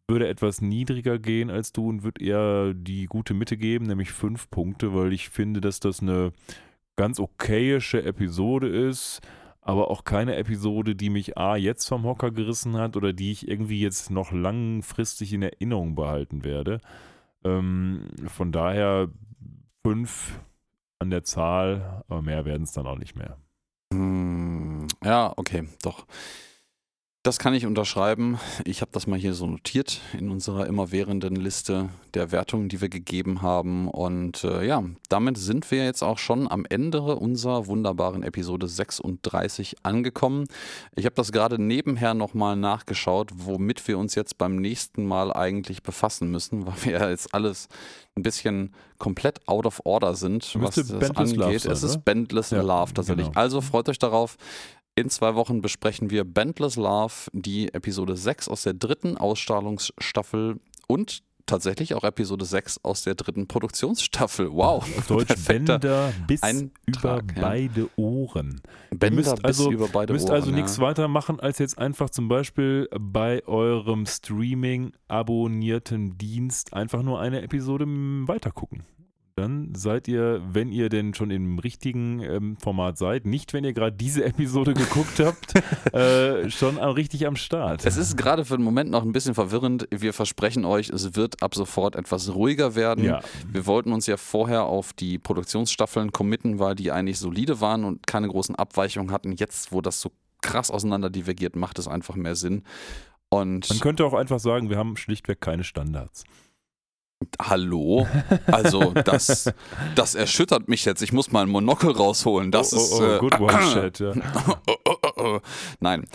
würde etwas niedriger gehen als du und würde eher die gute Mitte geben, nämlich fünf Punkte, weil ich finde, dass das eine ganz okayische Episode ist, aber auch keine Episode, die mich A jetzt vom Hocker gerissen hat oder die ich irgendwie jetzt noch langfristig in Erinnerung behalten werde. Ähm, von daher fünf an der Zahl, aber mehr werden es dann auch nicht mehr. Hm, ja, okay, doch. Das kann ich unterschreiben. Ich habe das mal hier so notiert in unserer immerwährenden Liste der Wertungen, die wir gegeben haben. Und äh, ja, damit sind wir jetzt auch schon am Ende unserer wunderbaren Episode 36 angekommen. Ich habe das gerade nebenher nochmal nachgeschaut, womit wir uns jetzt beim nächsten Mal eigentlich befassen müssen, weil wir ja jetzt alles ein bisschen komplett out of order sind, was das angeht. Sein, es ist? Bandless ja, Love tatsächlich. Genau. Also freut euch darauf. In zwei Wochen besprechen wir Bandless Love, die Episode 6 aus der dritten Ausstrahlungsstaffel und tatsächlich auch Episode 6 aus der dritten Produktionsstaffel. Wow. Auf Deutsch Bänder bis Eintrag, über ja. beide Ohren. Bänder müsst also, bis über beide müsst Ohren. Müsst also ja. nichts weiter machen, als jetzt einfach zum Beispiel bei eurem Streaming abonnierten Dienst einfach nur eine Episode weitergucken dann seid ihr, wenn ihr denn schon im richtigen ähm, Format seid, nicht wenn ihr gerade diese Episode geguckt habt, äh, schon richtig am Start. Es ist gerade für den Moment noch ein bisschen verwirrend. Wir versprechen euch, es wird ab sofort etwas ruhiger werden. Ja. Wir wollten uns ja vorher auf die Produktionsstaffeln committen, weil die eigentlich solide waren und keine großen Abweichungen hatten. Jetzt, wo das so krass auseinander divergiert, macht es einfach mehr Sinn. Und Man könnte auch einfach sagen, wir haben schlichtweg keine Standards. Hallo? Also, das, das erschüttert mich jetzt. Ich muss mal ein Monokel rausholen. Das oh, oh, ist. Oh, äh, good one, shit, ja. Nein.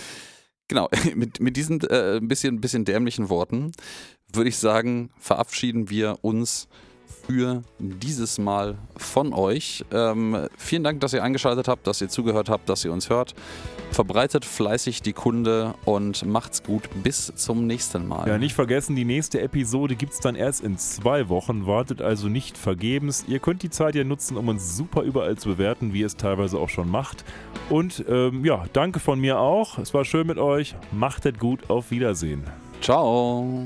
Genau, mit, mit diesen äh, bisschen, bisschen dämlichen Worten würde ich sagen, verabschieden wir uns für dieses Mal von euch. Ähm, vielen Dank, dass ihr eingeschaltet habt, dass ihr zugehört habt, dass ihr uns hört. Verbreitet fleißig die Kunde und macht's gut. Bis zum nächsten Mal. Ja, nicht vergessen, die nächste Episode gibt es dann erst in zwei Wochen. Wartet also nicht vergebens. Ihr könnt die Zeit ja nutzen, um uns super überall zu bewerten, wie ihr es teilweise auch schon macht. Und ähm, ja, danke von mir auch. Es war schön mit euch. Macht es gut. Auf Wiedersehen. Ciao.